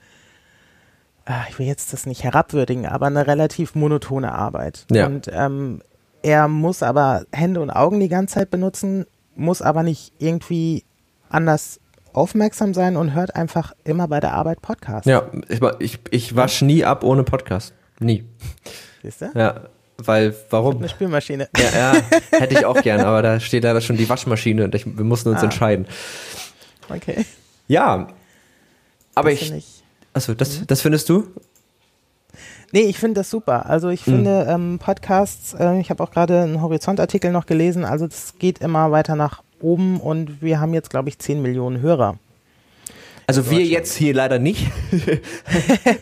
ah, ich will jetzt das nicht herabwürdigen, aber eine relativ monotone Arbeit. Ja. Und ähm, er muss aber Hände und Augen die ganze Zeit benutzen, muss aber nicht irgendwie anders aufmerksam sein und hört einfach immer bei der Arbeit Podcast. Ja, ich, ich, ich wasch nie ab ohne Podcast. Nie. Siehst du? Ja, weil, warum? Eine Spülmaschine. Ja, ja, hätte ich auch gern, aber da steht leider schon die Waschmaschine und ich, wir mussten uns Ah. entscheiden. Okay. Ja, aber Das ich, also das, das findest du? Nee, ich finde das super. Also ich finde ähm, Podcasts, äh, ich habe auch gerade einen Horizontartikel noch gelesen, also das geht immer weiter nach oben und wir haben jetzt, glaube ich, 10 Millionen Hörer. Also wir jetzt hier leider nicht.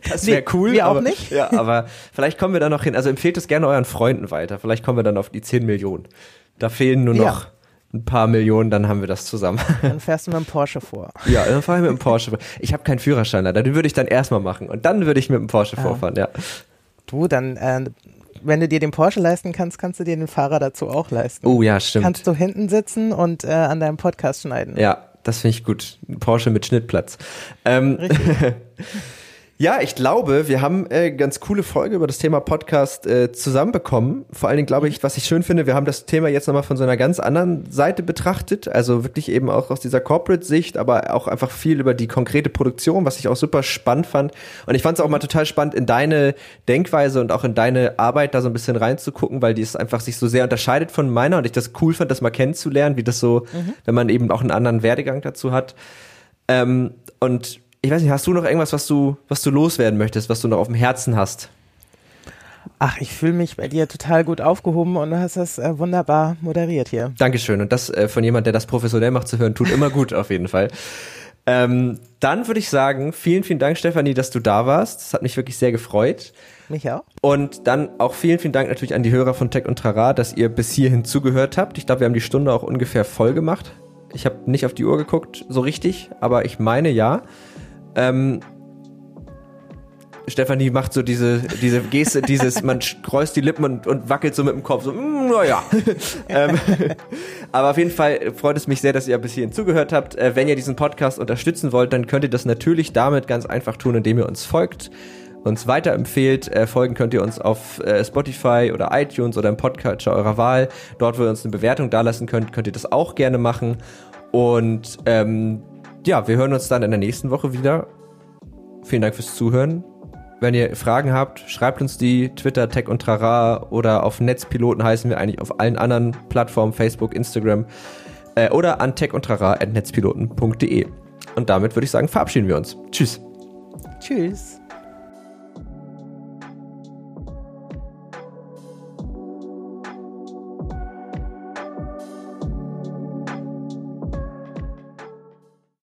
das wäre Nee, cool. wir auch aber, nicht. Ja, aber vielleicht kommen wir da noch hin. Also empfehlt es gerne euren Freunden weiter. Vielleicht kommen wir dann auf die 10 Millionen. Da fehlen nur Ja. Ein paar Millionen, dann haben wir das zusammen. Dann fährst du mit dem Porsche vor. ja, dann fahre ich mit dem Porsche. Ich habe keinen Führerschein leider. Den würde ich dann erstmal machen. Und dann würde ich mit dem Porsche vorfahren, ja. Du, dann, äh, wenn du dir den Porsche leisten kannst, kannst du dir den Fahrer dazu auch leisten. Oh ja, stimmt. Kannst du hinten sitzen und äh, an deinem Podcast schneiden. Ja, das finde ich gut. Porsche mit Schnittplatz. Ähm, ja, ich glaube, wir haben äh, ganz coole Folge über das Thema Podcast äh, zusammenbekommen. Vor allen Dingen glaube ich, was ich schön finde, wir haben das Thema jetzt nochmal von so einer ganz anderen Seite betrachtet. Also wirklich eben auch aus dieser Corporate-Sicht, aber auch einfach viel über die konkrete Produktion, was ich auch super spannend fand. Und ich fand es auch mal total spannend, in deine Denkweise und auch in deine Arbeit da so ein bisschen reinzugucken, weil die es einfach sich so sehr unterscheidet von meiner und ich das cool fand, das mal kennenzulernen, wie das so, wenn man eben auch einen anderen Werdegang dazu hat. Ähm, und ich weiß nicht, hast du noch irgendwas, was du, was du loswerden möchtest, was du noch auf dem Herzen hast? Ach, ich fühle mich bei dir total gut aufgehoben und du hast das äh, wunderbar moderiert hier. Dankeschön. Und das äh, von jemand, der das professionell macht, zu hören, tut immer gut, auf jeden Fall. Ähm, dann würde ich sagen, vielen, vielen Dank, Stefanie, dass du da warst. Das hat mich wirklich sehr gefreut. Mich auch. Und dann auch vielen, vielen Dank natürlich an die Hörer von Tech und Trara, dass ihr bis hierhin zugehört habt. Ich glaube, wir haben die Stunde auch ungefähr voll gemacht. Ich habe nicht auf die Uhr geguckt, so richtig, aber ich meine ja. Ähm, Stefanie macht so diese, diese Geste, dieses, man kreuzt die Lippen und, und wackelt so mit dem Kopf, so, mm, naja. ähm, aber auf jeden Fall freut es mich sehr, dass ihr bis hierhin zugehört habt. Äh, wenn ihr diesen Podcast unterstützen wollt, dann könnt ihr das natürlich damit ganz einfach tun, indem ihr uns folgt, uns weiterempfehlt. Äh, folgen könnt ihr uns auf äh, Spotify oder iTunes oder im Podcatcher eurer Wahl. Dort, wo ihr uns eine Bewertung dalassen könnt, könnt ihr das auch gerne machen. Und ähm, ja, wir hören uns dann in der nächsten Woche wieder. Vielen Dank fürs Zuhören. Wenn ihr Fragen habt, schreibt uns die Twitter, Tech und Trara oder auf Netzpiloten heißen wir eigentlich auf allen anderen Plattformen, Facebook, Instagram äh, oder an techundtrara.netzpiloten.de. Und damit würde ich sagen, verabschieden wir uns. Tschüss. Tschüss.